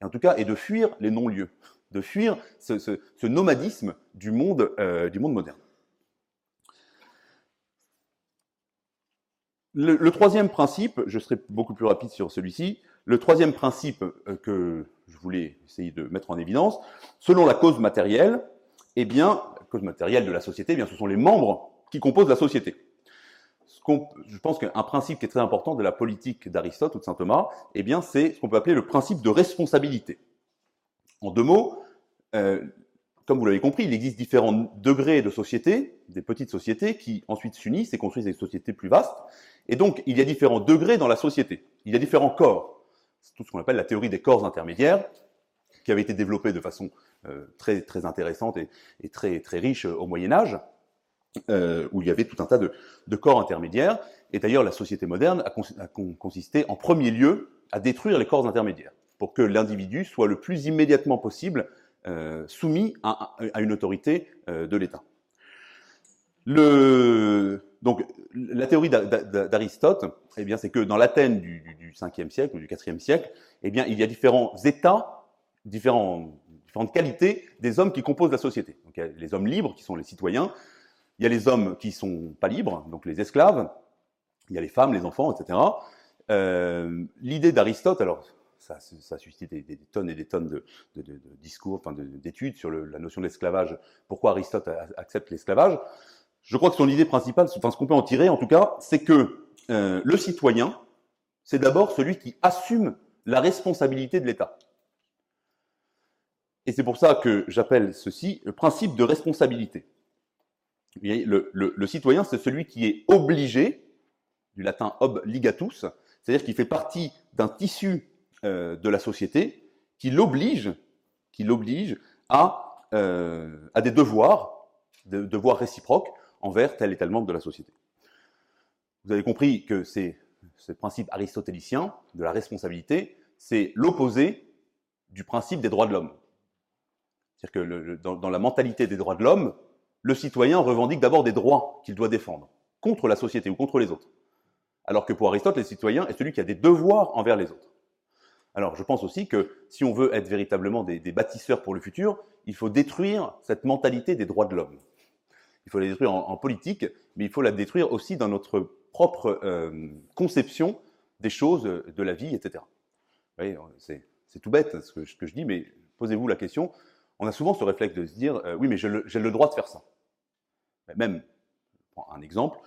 en tout cas, et de fuir les non-lieux de fuir ce, nomadisme du monde, euh, moderne. Le, troisième principe, je serai beaucoup plus rapide sur celui-ci, le troisième principe euh, que je voulais essayer de mettre en évidence, selon la cause matérielle, eh bien, la cause matérielle de la société, eh bien, ce sont les membres qui composent la société. je pense qu'un principe qui est très important de la politique d'Aristote ou de saint Thomas, eh bien, c'est ce qu'on peut appeler le principe de responsabilité. En deux mots, euh, comme vous l'avez compris, il existe différents degrés de société, des petites sociétés qui ensuite s'unissent et construisent des sociétés plus vastes. Et donc, il y a différents degrés dans la société. Il y a différents corps. C'est tout ce qu'on appelle la théorie des corps intermédiaires, qui avait été développée de façon euh, très, très intéressante et, et, très, très riche au Moyen Âge, euh, où il y avait tout un tas de, de corps intermédiaires. Et d'ailleurs, la société moderne a, consisté en premier lieu à détruire les corps intermédiaires, pour que l'individu soit le plus immédiatement possible soumis à, une autorité euh, de l'État. donc, la théorie d'Aristote, eh bien, c'est que dans l'Athènes du, du, 5e siècle ou du 4e siècle, eh bien, il y a différents états, différentes qualités des hommes qui composent la société. Il y a les hommes libres, qui sont les citoyens. Il y a les hommes qui sont pas libres, donc les esclaves. Il y a les femmes, les enfants, etc. Euh, L'idée d'Aristote, alors ça, ça, a suscité des, tonnes et des tonnes de, discours, enfin d'études sur la notion d'esclavage. Pourquoi Aristote accepte l'esclavage Je crois que son idée principale, enfin ce qu'on peut en tirer en tout cas, c'est que euh, le citoyen, c'est d'abord celui qui assume la responsabilité de l'État. Et c'est pour ça que j'appelle ceci le principe de responsabilité. Le citoyen, c'est celui qui est obligé, du latin obligatus, c'est-à-dire qui fait partie d'un tissu euh, de la société qui l'oblige, qui l'oblige à, euh, à des devoirs, des devoirs réciproques envers tel et tel membre de la société. Vous avez compris que c'est ce principe aristotélicien de la responsabilité, c'est l'opposé du principe des droits de l'homme. C'est-à-dire que dans, la mentalité des droits de l'homme, le citoyen revendique d'abord des droits qu'il doit défendre contre la société ou contre les autres. Alors que pour Aristote, le citoyen est celui qui a des devoirs envers les autres. Alors, je pense aussi que si on veut être véritablement des, bâtisseurs pour le futur, il faut détruire cette mentalité des droits de l'homme. Il faut la détruire en, politique, mais il faut la détruire aussi dans notre propre euh, conception des choses, de la vie, etc. C'est, tout bête ce que, je dis, mais posez-vous la question. On a souvent ce réflexe de se dire, euh, oui, mais j'ai le, droit de faire ça. Même, je prends un exemple,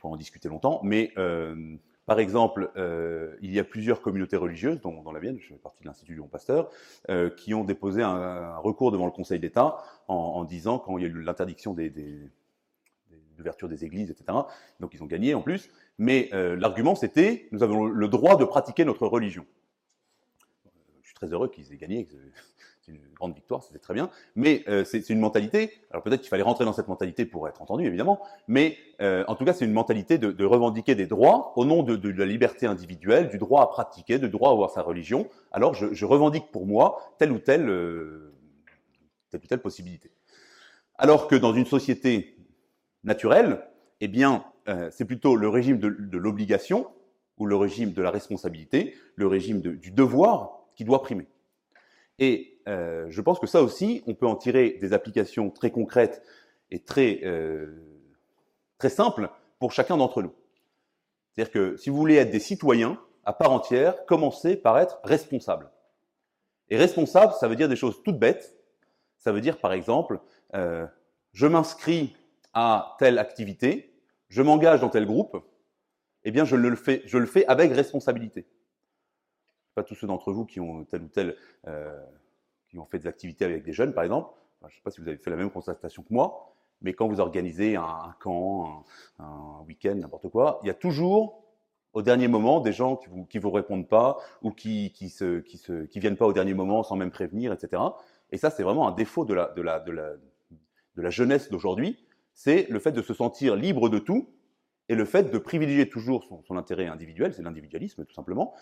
pour en discuter longtemps, mais euh, par exemple, euh, il y a plusieurs communautés religieuses, dont, la mienne, je fais partie de l'Institut Lyon Pasteur, euh, qui ont déposé un, recours devant le Conseil d'État en, disant, quand il y a eu l'interdiction des, des, des églises, etc. Donc ils ont gagné en plus. Mais euh, l'argument c'était, nous avons le droit de pratiquer notre religion. Je suis très heureux qu'ils aient gagné, c'est une grande victoire, c'est très bien, mais euh, c'est une mentalité, alors peut-être qu'il fallait rentrer dans cette mentalité pour être entendu, évidemment, mais euh, en tout cas, c'est une mentalité de, revendiquer des droits au nom de, la liberté individuelle, du droit à pratiquer, du droit à avoir sa religion. Alors, je, revendique pour moi telle ou telle, euh, telle ou telle possibilité. Alors que dans une société naturelle, eh bien, c'est plutôt le régime de l'obligation ou le régime de la responsabilité, le régime du devoir qui doit primer. Et euh, je pense que ça aussi, on peut en tirer des applications très concrètes et très, euh, très simples pour chacun d'entre nous. C'est-à-dire que si vous voulez être des citoyens à part entière, commencez par être responsable. Et responsable, ça veut dire des choses toutes bêtes. Ça veut dire, par exemple, euh, je m'inscris à telle activité, je m'engage dans tel groupe, eh bien, je le fais, je le fais avec responsabilité pas tous ceux d'entre vous qui ont tel ou tel, euh, qui ont fait des activités avec des jeunes, par exemple. je ne sais pas si vous avez fait la même constatation que moi, mais quand vous organisez un, camp, un, week-end, n'importe quoi, il y a toujours au dernier moment des gens qui vous qui vous répondent pas ou qui qui se qui se qui viennent pas au dernier moment sans même prévenir, etc. Et ça, c'est vraiment un défaut de la de la de la de la jeunesse d'aujourd'hui, c'est le fait de se sentir libre de tout et le fait de privilégier toujours son, intérêt individuel, c'est l'individualisme tout simplement,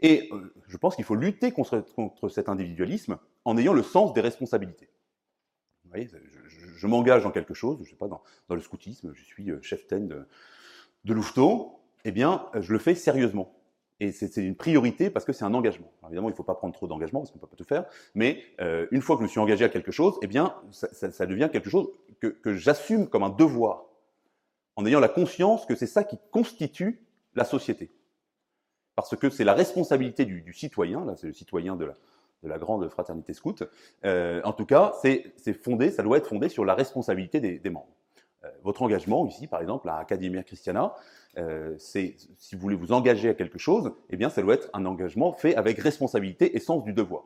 et euh, je pense qu'il faut lutter contre, contre, cet individualisme en ayant le sens des responsabilités. Vous voyez, je, m'engage dans quelque chose, je ne sais pas, dans, le scoutisme, je suis euh, chef ten de, de Louveteau, eh bien, je le fais sérieusement. Et c'est une priorité parce que c'est un engagement. Évidemment, il ne faut pas prendre trop d'engagement parce qu'on ne peut pas tout faire. Mais euh, une fois que je me suis engagé à quelque chose, eh bien, ça, devient quelque chose que j'assume comme un devoir, en ayant la conscience que c'est ça qui constitue la société parce que c'est la responsabilité du, citoyen, là c'est le citoyen de la, de la grande fraternité scout, euh, en tout cas c'est fondé, ça doit être fondé sur la responsabilité des, des membres. Euh, votre engagement ici, par exemple, à Academia Christiana, euh, c'est si vous voulez vous engager à quelque chose, eh bien ça doit être un engagement fait avec responsabilité et sens du devoir.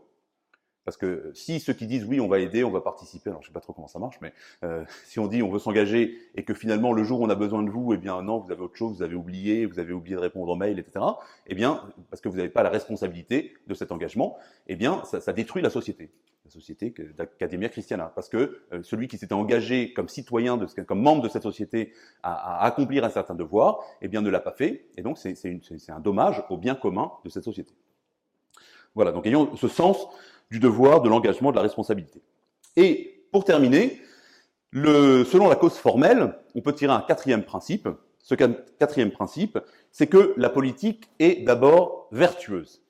Parce que si ceux qui disent oui, on va aider, on va participer, alors je sais pas trop comment ça marche, mais euh, si on dit on veut s'engager et que finalement le jour où on a besoin de vous, eh bien non, vous avez autre chose, vous avez oublié, vous avez oublié de répondre aux mails, etc. Eh bien, parce que vous n'avez pas la responsabilité de cet engagement, eh bien, ça, détruit la société, la société d'Academia Christiana, parce que euh, celui qui s'était engagé comme citoyen, comme membre de cette société, à, à accomplir un certain devoir, eh bien, ne l'a pas fait, et donc c'est un dommage au bien commun de cette société. Voilà, donc ayons ce sens du devoir, de l'engagement, de la responsabilité. Et pour terminer, selon la cause formelle, on peut tirer un quatrième principe. Ce quatrième principe, c'est que la politique est d'abord vertueuse.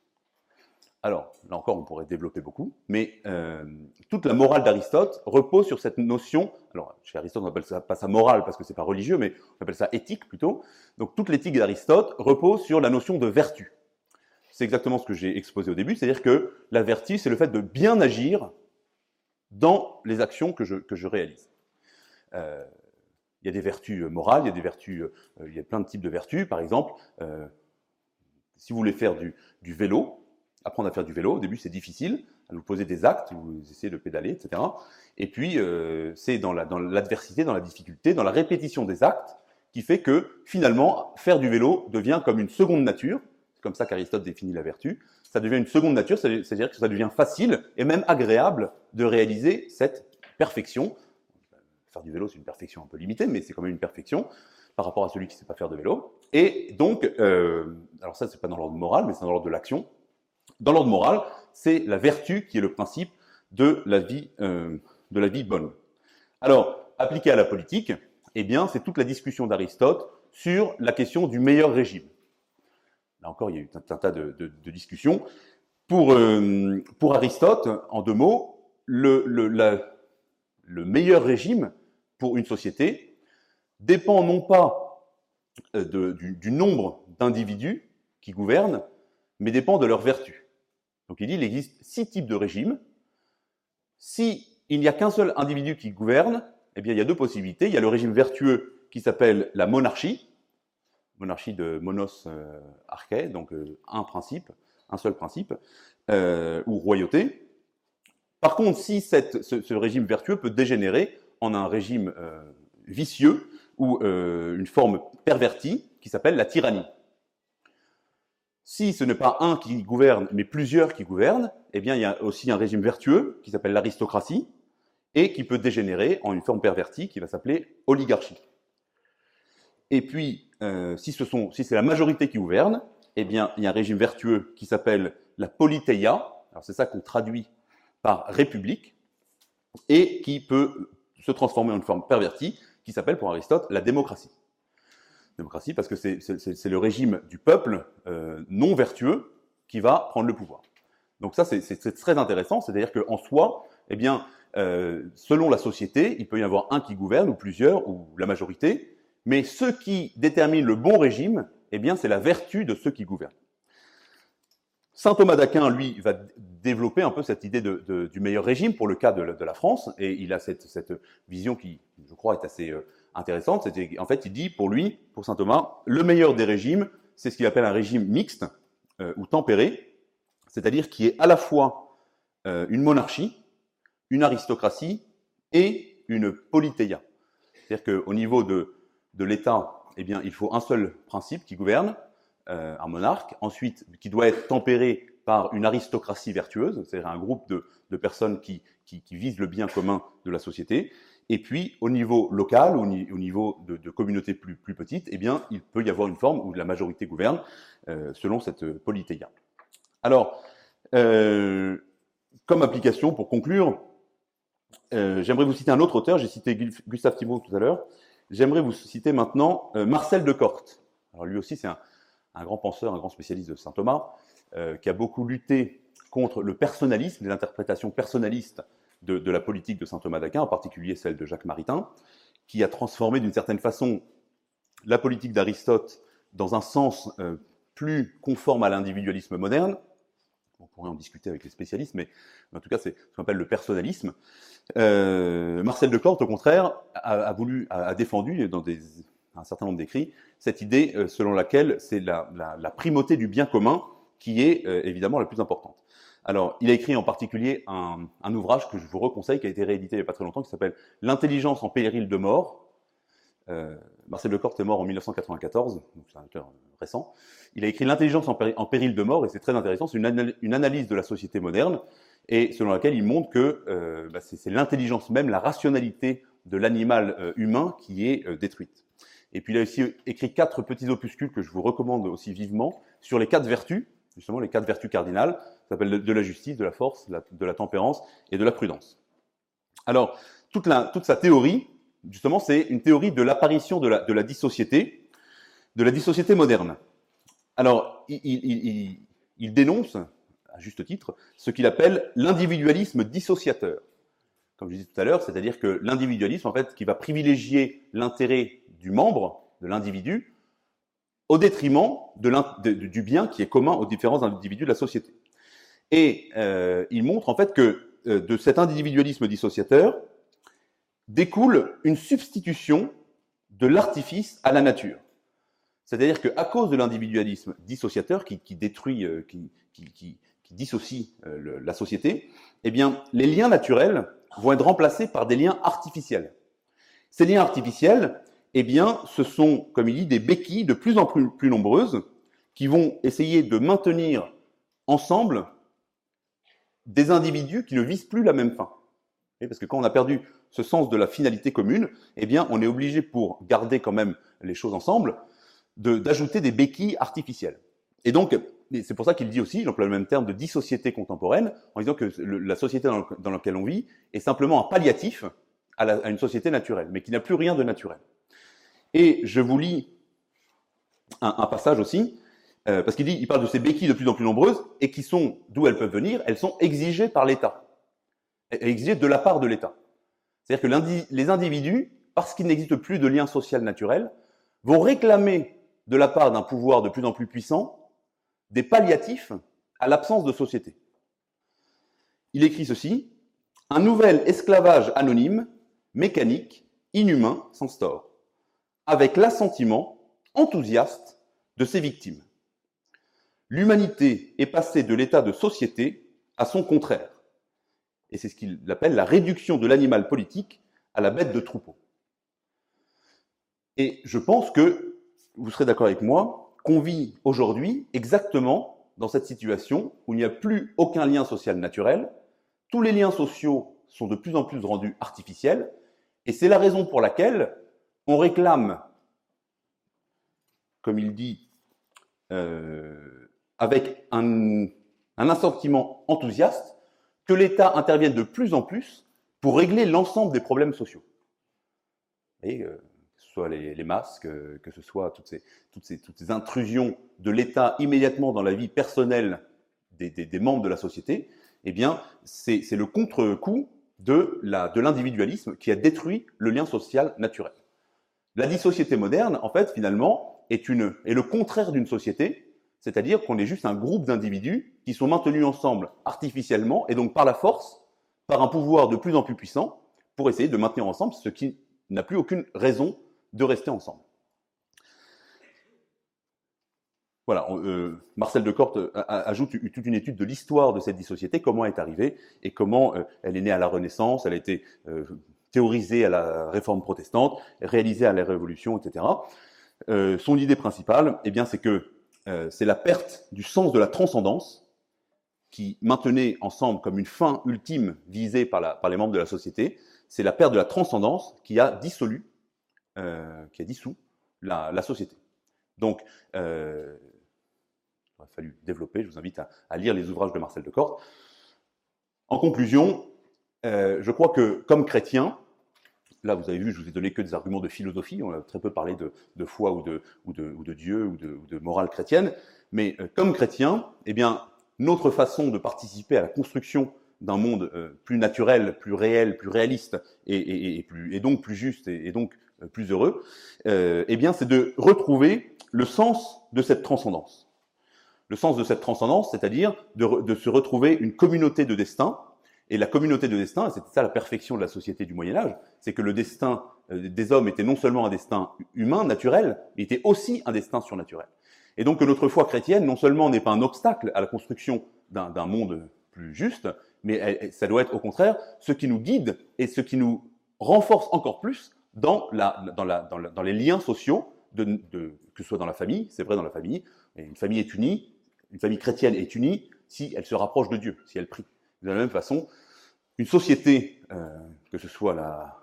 Alors, là encore, on pourrait développer beaucoup, mais euh, toute la morale d'Aristote repose sur cette notion. Alors, chez Aristote, on appelle ça pas ça morale parce que c'est pas religieux, mais on appelle ça éthique plutôt. Donc, toute l'éthique d'Aristote repose sur la notion de vertu c'est exactement ce que j'ai exposé au début, c'est-à-dire que la vertu, c'est le fait de bien agir dans les actions que je, réalise. Euh, il y a des vertus morales, il y a des vertus, euh, il y a plein de types de vertus. Par exemple, euh, si vous voulez faire du, vélo, apprendre à faire du vélo, au début c'est difficile, vous poser des actes, vous essayez de pédaler, etc. Et puis euh, c'est dans l'adversité, dans la difficulté, dans la répétition des actes, qui fait que finalement faire du vélo devient comme une seconde nature, c'est comme ça qu'Aristote définit la vertu, ça devient une seconde nature, c'est-à-dire que ça devient facile et même agréable de réaliser cette perfection. Faire du vélo, c'est une perfection un peu limitée, mais c'est quand même une perfection par rapport à celui qui ne sait pas faire de vélo. Et donc, euh, alors ça, c'est pas dans l'ordre moral, mais c'est dans l'ordre de l'action. Dans l'ordre moral, c'est la vertu qui est le principe de la vie, euh, bonne. Alors, appliqué à la politique, eh bien, c'est toute la discussion d'Aristote sur la question du meilleur régime. Là encore, il y a eu un, tas de, discussions. Pour, euh, pour, Aristote, en deux mots, le, meilleur régime pour une société dépend non pas euh, du, nombre d'individus qui gouvernent, mais dépend de leur vertu. Donc il dit qu'il existe six types de régimes. Si il n'y a qu'un seul individu qui gouverne, eh bien il y a deux possibilités. Il y a le régime vertueux qui s'appelle la monarchie, monarchie de monos euh, arché, donc euh, un principe, un seul principe, euh, ou royauté. Par contre, si ce, ce, régime vertueux peut dégénérer en un régime vicieux ou une forme pervertie qui s'appelle la tyrannie. Si ce n'est pas un qui gouverne, mais plusieurs qui gouvernent, eh bien, il y a aussi un régime vertueux qui s'appelle l'aristocratie et qui peut dégénérer en une forme pervertie qui va s'appeler oligarchie. Et puis, euh, si c'est la majorité qui gouverne, eh bien, il y a un régime vertueux qui s'appelle la politeia. Alors, c'est ça qu'on traduit par république et qui peut se transformer en une forme pervertie qui s'appelle pour Aristote la démocratie. Démocratie parce que c'est le régime du peuple euh, non vertueux qui va prendre le pouvoir. Donc ça, c'est très intéressant, c'est-à-dire qu'en soi, eh bien, euh, selon la société, il peut y avoir un qui gouverne, ou plusieurs, ou la majorité, mais ce qui détermine le bon régime, eh bien, c'est la vertu de ceux qui gouvernent. Saint Thomas d'Aquin, lui, va développer un peu cette idée du meilleur régime pour le cas de, la France, et il a cette, vision qui, je crois, est assez euh, intéressante. En fait, il dit pour lui, pour Saint Thomas, le meilleur des régimes, c'est ce qu'il appelle un régime mixte euh, ou tempéré, c'est-à-dire qui est à la fois euh, une monarchie, une aristocratie et une politéia. C'est-à-dire qu'au niveau de, l'État, eh bien, il faut un seul principe qui gouverne, euh, un monarque, ensuite qui doit être tempéré par une aristocratie vertueuse, c'est-à-dire un groupe de, personnes qui, visent le bien commun de la société, et puis au niveau local, au, niveau de, communautés plus, petites, eh bien, il peut y avoir une forme où la majorité gouverne euh, selon cette politéia. Alors, euh, comme application, pour conclure, j'aimerais vous citer un autre auteur, j'ai cité Gustave Thibault tout à l'heure, j'aimerais vous citer maintenant Marcel de Corte. Alors lui aussi, c'est un, un grand penseur, un grand spécialiste de saint Thomas, euh, qui a beaucoup lutté contre le personnalisme, les interprétations personnalistes de, la politique de saint Thomas d'Aquin, en particulier celle de Jacques Maritain, qui a transformé d'une certaine façon la politique d'Aristote dans un sens euh, plus conforme à l'individualisme moderne. On pourrait en discuter avec les spécialistes, mais en tout cas, c'est ce qu'on appelle le personnalisme. Euh, Marcel de Corte, au contraire, a, voulu, a défendu dans un certain nombre d'écrits, cette idée euh, selon laquelle c'est la, primauté du bien commun qui est euh, évidemment la plus importante. Alors, il a écrit en particulier un, ouvrage que je vous reconseille, qui a été réédité il n'y a pas très longtemps, qui s'appelle L'intelligence en péril de mort. Euh, Marcel Lecorte est mort en 1994, donc c'est un auteur récent. Il a écrit L'intelligence en, péril de mort, et c'est très intéressant, c'est une, analyse de la société moderne, et selon laquelle il montre que bah, c'est l'intelligence même, la rationalité de l'animal humain qui est détruite. Et puis il a aussi écrit quatre petits opuscules que je vous recommande aussi vivement sur les quatre vertus, justement les quatre vertus cardinales, ça s'appelle de la justice, de la force, de la tempérance et de la prudence. Alors, toute, sa théorie, justement, c'est une théorie de l'apparition de la, dissociété, de la dissociété moderne. Alors, il dénonce, à juste titre, ce qu'il appelle l'individualisme dissociateur. Comme je disais tout à l'heure, c'est-à-dire que l'individualisme, en fait, qui va privilégier l'intérêt du membre, de l'individu, au détriment de du bien qui est commun aux différents individus de la société. Et euh, il montre en fait que euh, de cet individualisme dissociateur découle une substitution de l'artifice à la nature. C'est-à-dire qu'à cause de l'individualisme dissociateur qui, détruit, euh, qui, qui, dissocie la société, eh bien, les liens naturels vont être remplacés par des liens artificiels. Ces liens artificiels, eh bien, ce sont, comme il dit, des béquilles de plus en plus, nombreuses qui vont essayer de maintenir ensemble des individus qui ne visent plus la même fin. Parce que quand on a perdu ce sens de la finalité commune, eh bien, on est obligé, pour garder quand même les choses ensemble, d'ajouter des béquilles artificielles. Et donc, c'est pour ça qu'il dit aussi, il emploie le même terme de dissociété contemporaine, en disant que la société dans, laquelle on vit est simplement un palliatif à, à une société naturelle, mais qui n'a plus rien de naturel. Et je vous lis un, passage aussi, euh, parce qu'il dit, il parle de ces béquilles de plus en plus nombreuses, et qui sont, d'où elles peuvent venir, elles sont exigées par l'État, exigées de la part de l'État. C'est-à-dire que les individus, parce qu'il n'existe plus de lien social naturel, vont réclamer de la part d'un pouvoir de plus en plus puissant des palliatifs à l'absence de société. Il écrit ceci, un nouvel esclavage anonyme, mécanique, inhumain, s'instaure avec l'assentiment enthousiaste de ses victimes. L'humanité est passée de l'état de société à son contraire. Et c'est ce qu'il appelle la réduction de l'animal politique à la bête de troupeau. Et je pense que vous serez d'accord avec moi qu'on vit aujourd'hui exactement dans cette situation où il n'y a plus aucun lien social naturel, tous les liens sociaux sont de plus en plus rendus artificiels, et c'est la raison pour laquelle on réclame, comme il dit, euh, avec un, un enthousiaste, que l'État intervienne de plus en plus pour régler l'ensemble des problèmes sociaux. Et, que ce soit les, masques, euh, que ce soit toutes ces, toutes ces, toutes ces intrusions de l'État immédiatement dans la vie personnelle des, des, des membres de la société, eh bien, c'est le contre-coup de l'individualisme de qui a détruit le lien social naturel. La dissociété moderne, en fait, finalement, est, une, est le contraire d'une société, c'est-à-dire qu'on est juste un groupe d'individus qui sont maintenus ensemble artificiellement et donc par la force, par un pouvoir de plus en plus puissant, pour essayer de maintenir ensemble ce qui n'a plus aucune raison de rester ensemble. Voilà, euh, Marcel de Corte euh, ajoute toute une étude de l'histoire de cette dissociété, comment elle est arrivée et comment euh, elle est née à la Renaissance, elle a été euh, théorisée à la Réforme protestante, réalisée à la Révolution, etc. Son idée principale, eh bien, c'est que c'est la perte du sens de la transcendance qui maintenait ensemble comme une fin ultime visée par les membres de la société. C'est la perte de la transcendance qui a dissolu, qui a dissous la, société. Donc, euh, il a fallu développer. Je vous invite à, lire les ouvrages de Marcel de Corte. En conclusion, euh, je crois que comme chrétien, là vous avez vu, je vous ai donné que des arguments de philosophie, on a très peu parlé de, foi ou de, Dieu ou de, morale chrétienne, mais euh, comme chrétien, eh bien, notre façon de participer à la construction d'un monde euh, plus naturel, plus réel, plus réaliste et, et, donc plus juste et, donc euh, plus heureux, euh, eh bien, c'est de retrouver le sens de cette transcendance le sens de cette transcendance, c'est-à-dire de, se retrouver une communauté de destin. Et la communauté de destin, c'était ça la perfection de la société du Moyen Âge, c'est que le destin euh, des hommes était non seulement un destin humain, naturel, mais était aussi un destin surnaturel. Et donc que notre foi chrétienne, non seulement n'est pas un obstacle à la construction d'un monde plus juste, mais ça doit être au contraire ce qui nous guide et ce qui nous renforce encore plus dans, les liens sociaux, que ce soit dans la famille, c'est vrai dans la famille, une famille est unie, une famille chrétienne est unie si elle se rapproche de Dieu, si elle prie. De la même façon, une société, euh, que ce soit la,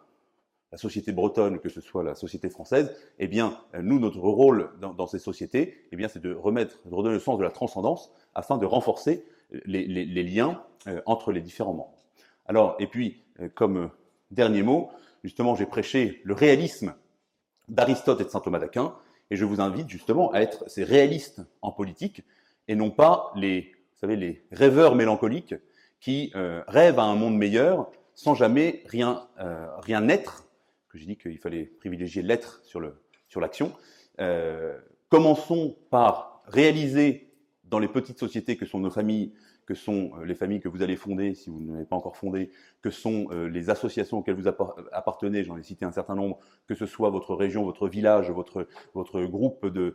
société bretonne, que ce soit la société française, eh bien, nous, notre rôle dans, ces sociétés, eh bien, c'est de remettre, de redonner le sens de la transcendance afin de renforcer les, liens euh, entre les différents membres. Alors, et puis, euh, comme dernier mot, justement, j'ai prêché le réalisme d'Aristote et de saint Thomas d'Aquin, et je vous invite justement à être ces réalistes en politique, et non pas les, rêveurs mélancoliques qui euh, rêvent à un monde meilleur sans jamais rien, euh, rien être, que j'ai dit qu'il fallait privilégier l'être sur l'action. Euh, commençons par réaliser dans les petites sociétés que sont nos familles, que sont euh, les familles que vous allez fonder si vous ne l'avez pas encore fondé, que sont euh, les associations auxquelles vous appartenez, j'en ai cité un certain nombre, que ce soit votre région, votre village, votre, votre groupe de,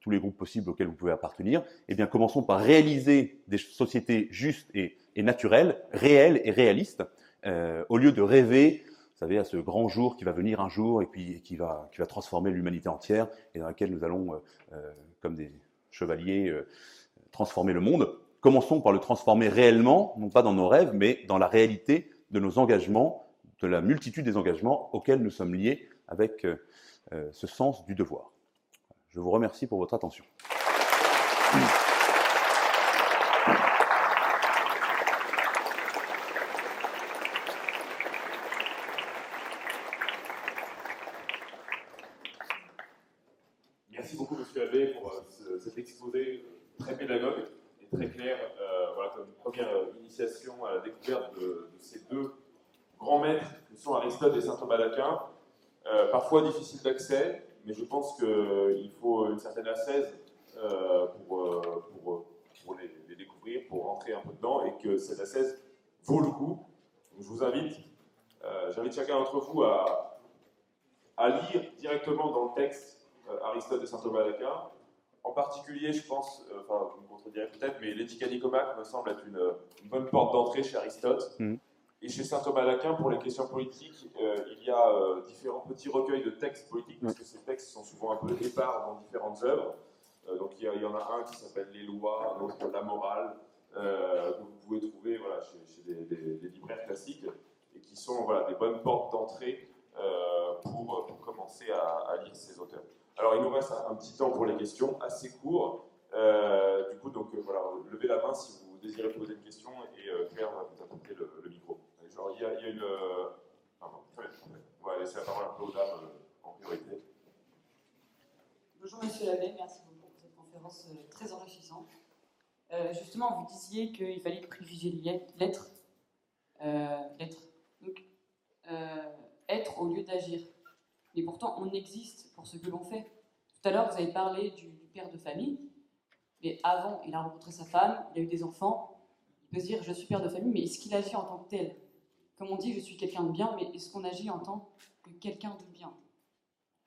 tous les groupes possibles auxquels vous pouvez appartenir, eh bien, commençons par réaliser des sociétés justes et, naturelles, réelles et réalistes, euh, au lieu de rêver, vous savez, à ce grand jour qui va venir un jour et puis qui va qui va transformer l'humanité entière et dans laquelle nous allons, euh, euh, comme des chevaliers, euh, transformer le monde. Commençons par le transformer réellement, non pas dans nos rêves, mais dans la réalité de nos engagements, de la multitude des engagements auxquels nous sommes liés avec euh, ce sens du devoir. Je vous remercie pour votre attention. Merci beaucoup, Monsieur Abbé, pour ce, cet exposé très pédagogue et très clair. Euh, voilà, comme une première initiation à la découverte de, de, ces deux grands maîtres que sont Aristote et saint Thomas d'Aquin. Euh, parfois difficiles d'accès, mais je pense qu'il faut une certaine assaise euh, pour, euh, pour, les, découvrir, pour rentrer un peu dedans, et que cette assaise vaut le coup. Je vous invite, euh, j'invite chacun d'entre vous à, à, lire directement dans le texte euh, Aristote et saint Thomas d'Aquin. En particulier, je pense, euh, enfin, vous me contredirez peut-être, mais l'éthique Nicomaque me semble être une, bonne porte d'entrée chez Aristote. Mmh. Et chez saint Thomas d'Aquin, pour les questions politiques, il y a différents petits recueils de textes politiques, parce que ces textes sont souvent un peu épars dans différentes œuvres. donc il y, en a un qui s'appelle Les lois, l'autre La morale, que vous pouvez trouver voilà, chez, des, libraires classiques, et qui sont voilà, des bonnes portes d'entrée pour, commencer à, lire ces auteurs. Alors, il nous reste un, petit temps pour les questions, assez court. Euh, du coup, donc euh, voilà, levez la main si vous désirez poser une question et euh, Claire va vous apporter le, micro. Genre, il y a, une. Bien. On va laisser la parole un peu aux dames en priorité. Bonjour Monsieur Labbé, merci beaucoup pour cette conférence très enrichissante. justement, vous disiez qu'il fallait privilégier l'être, l'être, donc être au lieu d'agir mais pourtant on existe pour ce que l'on fait. Tout à l'heure, vous avez parlé du, père de famille, mais avant, il a rencontré sa femme, il a eu des enfants, il peut se dire je suis père de famille, mais est-ce qu'il agit en tant que tel? Comme on dit, je suis quelqu'un de bien, mais est-ce qu'on agit en tant que quelqu'un de bien?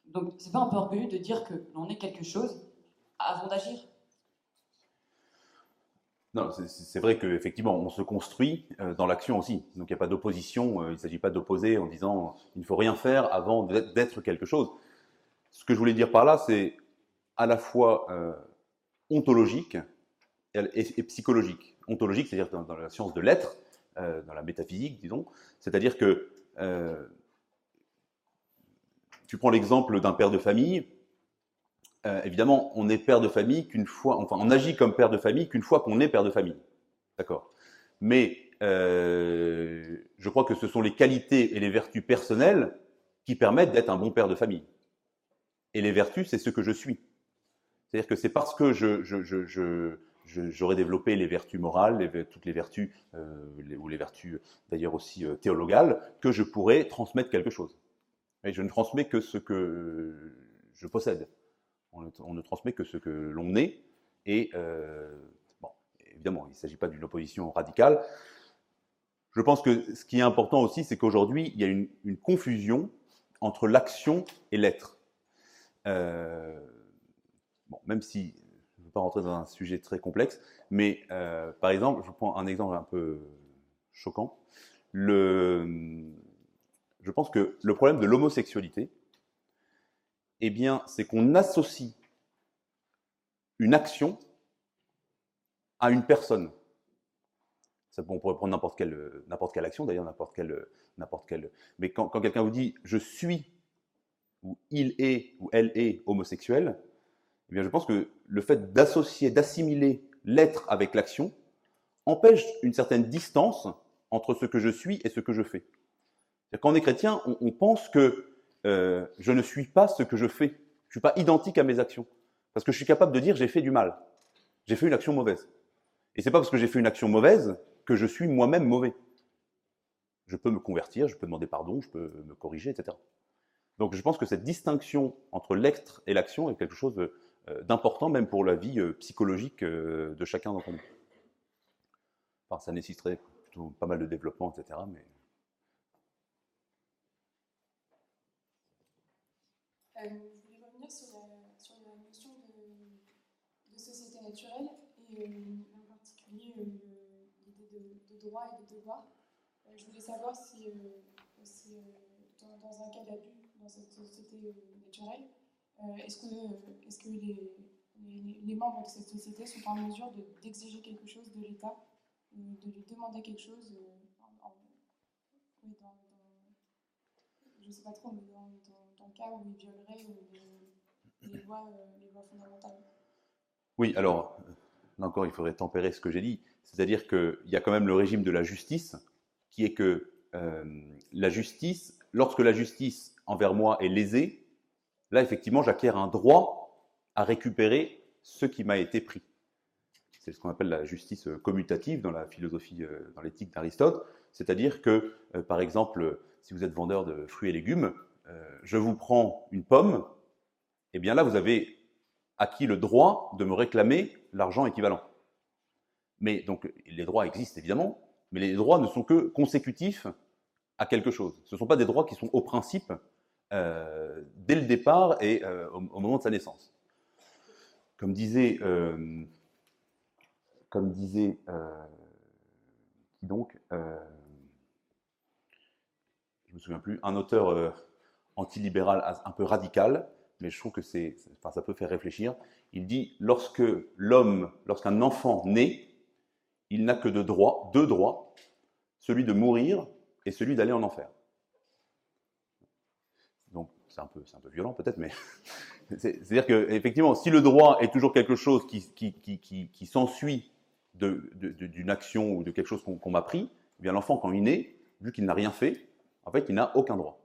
Donc, c'est pas un peu orgueilleux de dire que l'on est quelque chose avant d'agir? Non, c'est vrai qu'effectivement, on se construit euh, dans l'action aussi. Donc il n'y a pas d'opposition, euh, il ne s'agit pas d'opposer en disant il ne faut rien faire avant d'être quelque chose. Ce que je voulais dire par là, c'est à la fois euh, ontologique et, psychologique. Ontologique, c'est-à-dire dans, la science de l'être, dans la métaphysique, disons, c'est-à-dire que tu prends l'exemple d'un père de famille, euh, évidemment, on est père de famille qu'une fois, enfin, on agit comme père de famille qu'une fois qu'on est père de famille. D'accord? Mais euh, je crois que ce sont les qualités et les vertus personnelles qui permettent d'être un bon père de famille. Et les vertus, c'est ce que je suis. C'est-à-dire que c'est parce que je, j'aurais développé les vertus morales, toutes les vertus, euh, ou les vertus d'ailleurs aussi théologales, que je pourrais transmettre quelque chose. Et je ne transmets que ce que je possède on ne, transmet que ce que l'on est. Et euh, bon, évidemment, il ne s'agit pas d'une opposition radicale. Je pense que ce qui est important aussi, c'est qu'aujourd'hui, il y a une, confusion entre l'action et l'être. Euh, bon, même si pas rentrer dans un sujet très complexe, mais euh, par exemple, je prends un exemple un peu choquant. Le, je pense que le problème de l'homosexualité, eh bien, c'est qu'on associe une action à une personne. Ça, on pourrait prendre n'importe quelle, n'importe quelle action, d'ailleurs, n'importe quelle, n'importe quelle. Mais quand, quelqu'un vous dit je suis, ou il est, ou elle est homosexuel, eh je pense que le fait d'associer, d'assimiler l'être avec l'action empêche une certaine distance entre ce que je suis et ce que je fais. Quand on est chrétien, on pense que euh, je ne suis pas ce que je fais. Je ne suis pas identique à mes actions. Parce que je suis capable de dire j'ai fait du mal. J'ai fait une action mauvaise. Et c'est pas parce que j'ai fait une action mauvaise que je suis moi-même mauvais. Je peux me convertir, je peux demander pardon, je peux me corriger, etc. Donc je pense que cette distinction entre l'être et l'action est quelque chose euh, d'important, même pour la vie euh, psychologique de chacun d'entre nous. Ça nécessiterait plutôt pas mal de développement, etc. Mais Euh, je voulais revenir sur la, notion de, société naturelle et euh, en particulier euh, l'idée de, de, droit et de devoir. je voulais savoir si, si dans, dans, un cas d'abus dans cette société naturelle, est-ce que, les, membres de cette société sont en mesure d'exiger quelque chose de l'État, de lui demander quelque chose en, dans, je ne sais pas trop, mais dans, le cas où il violerait les, les, lois, euh, les, lois, fondamentales? Oui, alors, là encore, il faudrait tempérer ce que j'ai dit. C'est-à-dire qu'il y a quand même le régime de la justice, qui est que euh, la justice, lorsque la justice envers moi est lésée, là, effectivement, j'acquiers un droit à récupérer ce qui m'a été pris. C'est ce qu'on appelle la justice commutative dans la philosophie, euh, dans l'éthique d'Aristote. C'est-à-dire que, par exemple, si vous êtes vendeur de fruits et légumes, euh, je vous prends une pomme, et eh bien là, vous avez acquis le droit de me réclamer l'argent équivalent. Mais donc, les droits existent évidemment, mais les droits ne sont que consécutifs à quelque chose. Ce ne sont pas des droits qui sont au principe euh, dès le départ et euh, au, moment de sa naissance. Comme disait, comme disait qui donc me souviens plus, un auteur euh, antilibéral un peu radical, mais je trouve que c'est, enfin, ça peut faire réfléchir. Il dit lorsque l'homme, lorsqu'un enfant naît, il n'a que deux droits, deux droits, celui de mourir et celui d'aller en enfer. C'est un peu, violent peut-être, mais c'est-à-dire que effectivement, si le droit est toujours quelque chose qui, qui, qui, s'ensuit de, d'une action ou de quelque chose qu'on, m'a pris, eh bien l'enfant quand il naît, vu qu'il n'a rien fait, en fait, il n'a aucun droit.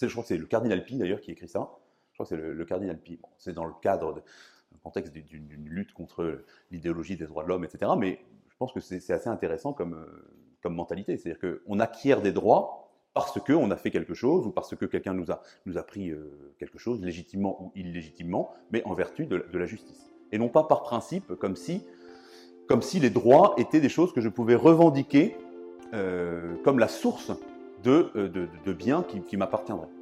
Je crois que c'est le cardinal Pi d'ailleurs qui écrit ça. Je crois que c'est le, cardinal Pi. c'est dans le cadre, du contexte d'une, lutte contre l'idéologie des droits de l'homme, etc. Mais je pense que c'est, assez intéressant comme, euh, comme mentalité. C'est-à-dire qu'on acquiert des droits parce qu'on a fait quelque chose ou parce que quelqu'un nous a, nous pris euh, quelque chose, légitimement ou illégitimement, mais en vertu de, la justice. Et non pas par principe, comme si, les droits étaient des choses que je pouvais revendiquer euh, comme la source de, de biens qui m'appartiendraient.